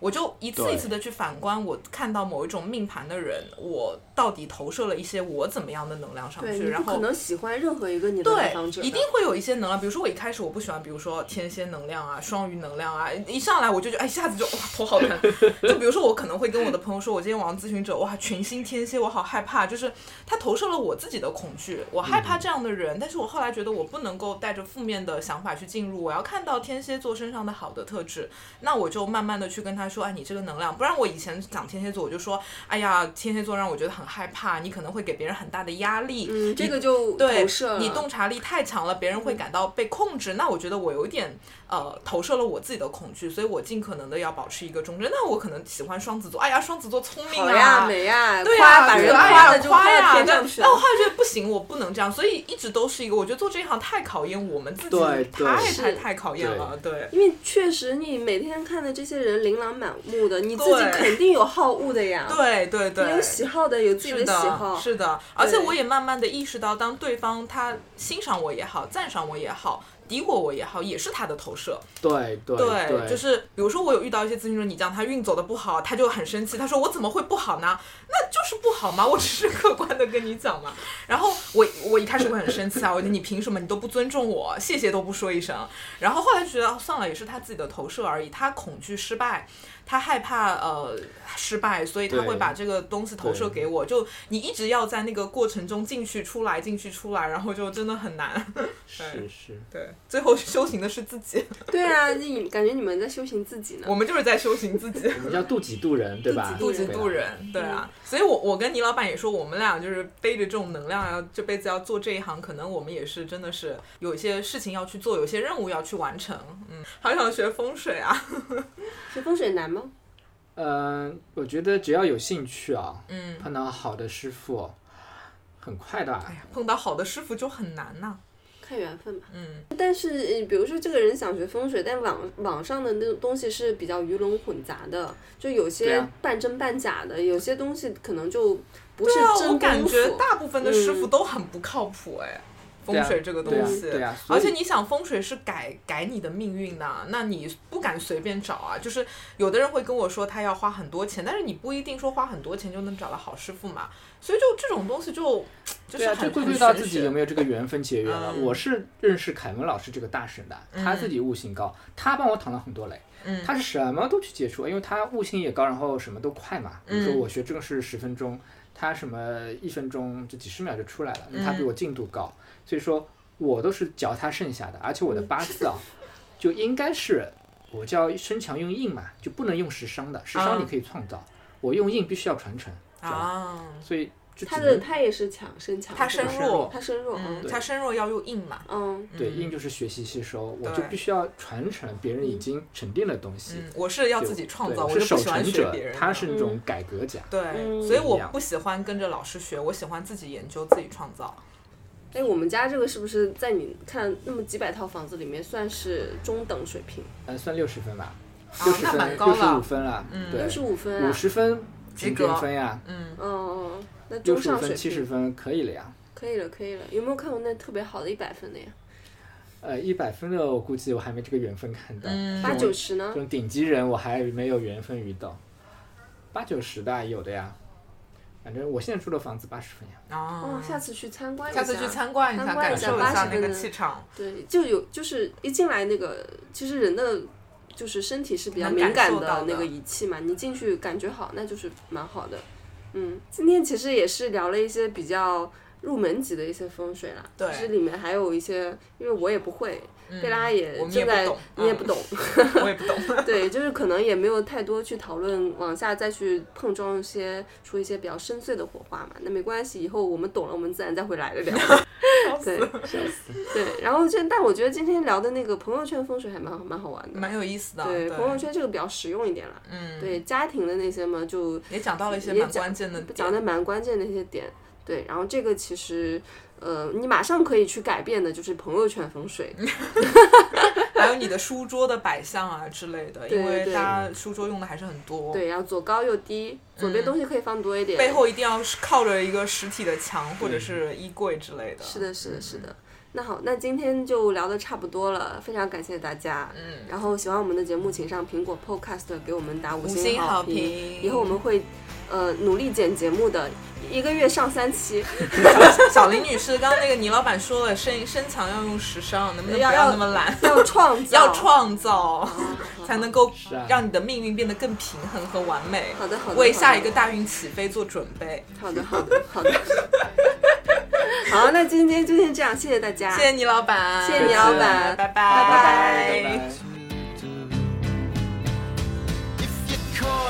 Speaker 4: 我就一次一次的去反观，我看到某一种命盘的人，我到底投射了一些我怎么样的能量上，去，
Speaker 3: 你
Speaker 4: 然后
Speaker 3: 不可能喜欢任何一个你的来
Speaker 4: 对
Speaker 3: 访者，
Speaker 4: 一定会有一些能量。比如说我一开始我不喜欢，比如说天蝎能量啊、双鱼能量啊，一上来我就觉得哎，一下子就哇头好疼。就比如说我可能会跟我的朋友说，我今天晚上咨询者哇群星天蝎，我好害怕，就是他投射了我自己的恐惧，我害怕这样的人。但是我后来觉得我不能够带着负面的想法去进入，我要看到天蝎座身上的好的特质，那我就慢慢的去跟他说，哎，你这个能量，不然我以前讲天蝎座，我就说，哎呀，天蝎座让我觉得很害怕，你可能会给别人很大的压力，
Speaker 3: 嗯，这个就
Speaker 4: 对
Speaker 3: 投射
Speaker 4: 你洞察力太强了，别人会感到被控制。那我觉得我有点呃投射了我自己的恐惧，所以我尽可能的要保持一个中正。那我可能喜欢双子座，哎呀，双子座聪明
Speaker 3: 好呀
Speaker 4: 啊。
Speaker 3: 美呀，
Speaker 4: 对呀、
Speaker 3: 夸把人夸的就
Speaker 4: 夸呀，
Speaker 3: 天上去
Speaker 4: 但但我后来觉得不行，我不能这样，所以一直都是一个，我觉得做这一行太考验我们自己，
Speaker 2: 对对
Speaker 4: 太太太考验了，对。
Speaker 3: 因为确实你每天看的这些人琳琅满目的，你自己肯定有好恶的呀，
Speaker 4: 对对对，
Speaker 3: 你有喜好的，有自己
Speaker 4: 的
Speaker 3: 喜好，
Speaker 4: 是的，而且我也慢慢的意识到，当对方他欣赏我也好，赞赏我也好，敌我我也好，也是他的投射。
Speaker 2: 对对
Speaker 4: 对，就是比如说我有遇到一些咨询者，你讲他运走的不好，他就很生气，他说我怎么会不好呢？那就是不好嘛，我只是客观的跟你讲嘛。然后我我一开始会很生气啊，我觉得你凭什么你都不尊重我，谢谢都不说一声。然后后来就觉得、哦算了，也是他自己的投射而已，他恐惧失败。他害怕呃失败，所以他会把这个东西投射给我。就你一直要在那个过程中进去出来，进去出来，然后就真的很难。
Speaker 2: 是是，
Speaker 4: 对，最后修行的是自己，
Speaker 3: 对啊，你感觉你们在修行自己呢
Speaker 4: 我。们就是在修行自己。
Speaker 2: 我们叫渡己渡人，对吧？
Speaker 4: 渡己渡人，对啊，所以我我跟倪老板也说，我们俩就是背着这种能量，要这辈子要做这一行，可能我们也是真的是有一些事情要去做，有些任务要去完成。嗯，好想学风水啊，
Speaker 3: 学风水难吗？
Speaker 2: 嗯，我觉得只要有兴趣啊，
Speaker 4: 嗯，
Speaker 2: 碰到好的师傅，很快的。
Speaker 4: 哎呀，碰到好的师傅就很难呐、
Speaker 3: 看缘分吧。
Speaker 4: 嗯，
Speaker 3: 但是，呃比如说这个人想学风水，但网网上的那种东西是比较鱼龙混杂的，就有些
Speaker 2: 啊
Speaker 3: 半真半假的，有些东西可能就不是
Speaker 4: 真啊，
Speaker 3: 真
Speaker 4: 我感。觉大部分的师傅
Speaker 3: 嗯
Speaker 4: 都很不靠谱哎。风水这个东西，而且你想风水是改改你的命运的，那你不敢随便找啊。就是有的人会跟我说他要花很多钱，但是你不一定说花很多钱就能找到好师傅嘛。所以就这种东西就就是很
Speaker 2: 这归
Speaker 4: 很
Speaker 2: 归到自己有没有这个缘分结缘了。
Speaker 4: 嗯
Speaker 2: 我是认识凯文老师这个大神的，他自己悟性高，他帮我挡了很多雷。
Speaker 4: 嗯
Speaker 2: 他是什么都去接触，因为他悟性也高，然后什么都快嘛。比如说
Speaker 4: 嗯
Speaker 2: 我学这个是十分钟，他什么一分钟就几十秒就出来了，那他比我进度高，所以说我都是嚼他剩下的，而且我的八字啊，就应该是我叫身强用硬嘛，就不能用时伤的，时伤你可以创造，我用硬必须要传承？
Speaker 4: 啊，
Speaker 2: 所以就
Speaker 3: 他的他也是强身强，
Speaker 4: 他身弱
Speaker 3: 他身弱，
Speaker 4: 嗯，
Speaker 3: 嗯
Speaker 4: 他身弱要用硬嘛。
Speaker 3: 嗯，
Speaker 2: 对，
Speaker 4: 嗯
Speaker 2: 硬就是学习吸收，我就必须要传承别人已经沉淀的东西。
Speaker 4: 嗯，我是要自己创造，
Speaker 2: 我是守成者。他是那种改革家。
Speaker 4: 对，
Speaker 3: 嗯
Speaker 4: 所以我不喜欢跟着老师学，我喜欢自己研究、自己创造。
Speaker 3: 哎，我们家这个是不是在你看那么几百套房子里面算是中等水平？
Speaker 2: 嗯，算六十分吧，
Speaker 4: 啊
Speaker 2: 六十
Speaker 4: 那蛮
Speaker 2: 分，
Speaker 4: 高了
Speaker 2: 六十五分了，
Speaker 4: 嗯
Speaker 3: 六，十五分啊
Speaker 2: 五，十分
Speaker 4: 及格
Speaker 2: 分呀，
Speaker 4: 嗯，
Speaker 3: 嗯嗯，嗯那
Speaker 2: 六十五分、
Speaker 3: 中上水平
Speaker 2: 七十，分可以了呀。
Speaker 3: 可以了，可以了。有没有看过那特别好的一百分的呀？
Speaker 2: 呃，一百分的我估计我还没这个缘分看到，
Speaker 4: 嗯
Speaker 3: 八九十呢
Speaker 2: 这？种顶级人我还没有缘分遇到，八九十的有的呀。反正我现在住的房子八十分呀，
Speaker 4: 哦
Speaker 3: 哦，下次去参观一
Speaker 4: 下次去参观一下，感受一下那个
Speaker 3: 分的
Speaker 4: 气场。
Speaker 3: 对，就有就是一进来那个，其实人的就是身体是比较敏感
Speaker 4: 的
Speaker 3: 那个仪器嘛，你进去感觉好，那就是蛮好的。嗯，今天其实也是聊了一些比较入门级的一些风水啦，
Speaker 4: 对
Speaker 3: 其实里面还有一些，因为我也不会，贝拉也正在，你也不懂，
Speaker 4: 我也不懂。
Speaker 3: 对，就是可能也没有太多去讨论，往下再去碰撞一些出一些比较深邃的火花嘛。那没关系，以后我们懂了，我们自然再会来的聊。对对，然后这但我觉得今天聊的那个朋友圈风水还蛮蛮好玩的。
Speaker 4: 蛮有意思的。
Speaker 3: 对，朋友圈这个比较实用一点了。
Speaker 4: 嗯，
Speaker 3: 对，家庭的那些嘛，就
Speaker 4: 也讲到了一些蛮关键的。
Speaker 3: 讲的蛮关键的一些点。对，然后这个其实，呃，你马上可以去改变的，就是朋友圈风水。
Speaker 4: 还有你的书桌的摆向啊之类的，因为
Speaker 3: 对
Speaker 4: 大家书桌用的还是很多。
Speaker 3: 对，然后左高右低，左边东西可以放多一点。
Speaker 4: 背后一定要是靠着一个实体的墙或者是衣柜之类的。
Speaker 3: 是的，是的，是的。那好，那今天就聊的差不多了，非常感谢大家。
Speaker 4: 嗯，
Speaker 3: 然后喜欢我们的节目，请上苹果 Podcast 给我们打五
Speaker 4: 五星好
Speaker 3: 好。评。以后我们会呃，努力剪节目的一个月上三期，
Speaker 4: 小林女士，刚刚那个倪老板说了，身身强要用时尚，能不能不
Speaker 3: 要
Speaker 4: 那么懒，
Speaker 3: 要创造，
Speaker 4: 要创造，才能够让你的命运变得更平衡和完美。
Speaker 3: 好的，好的，
Speaker 4: 为下一个大运起飞做准备。
Speaker 3: 好的，好的，好的。好，那今天就先这样，谢谢大家，
Speaker 4: 谢谢倪老板，
Speaker 3: 谢谢倪老板，拜拜，
Speaker 2: 拜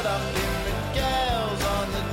Speaker 2: 拜。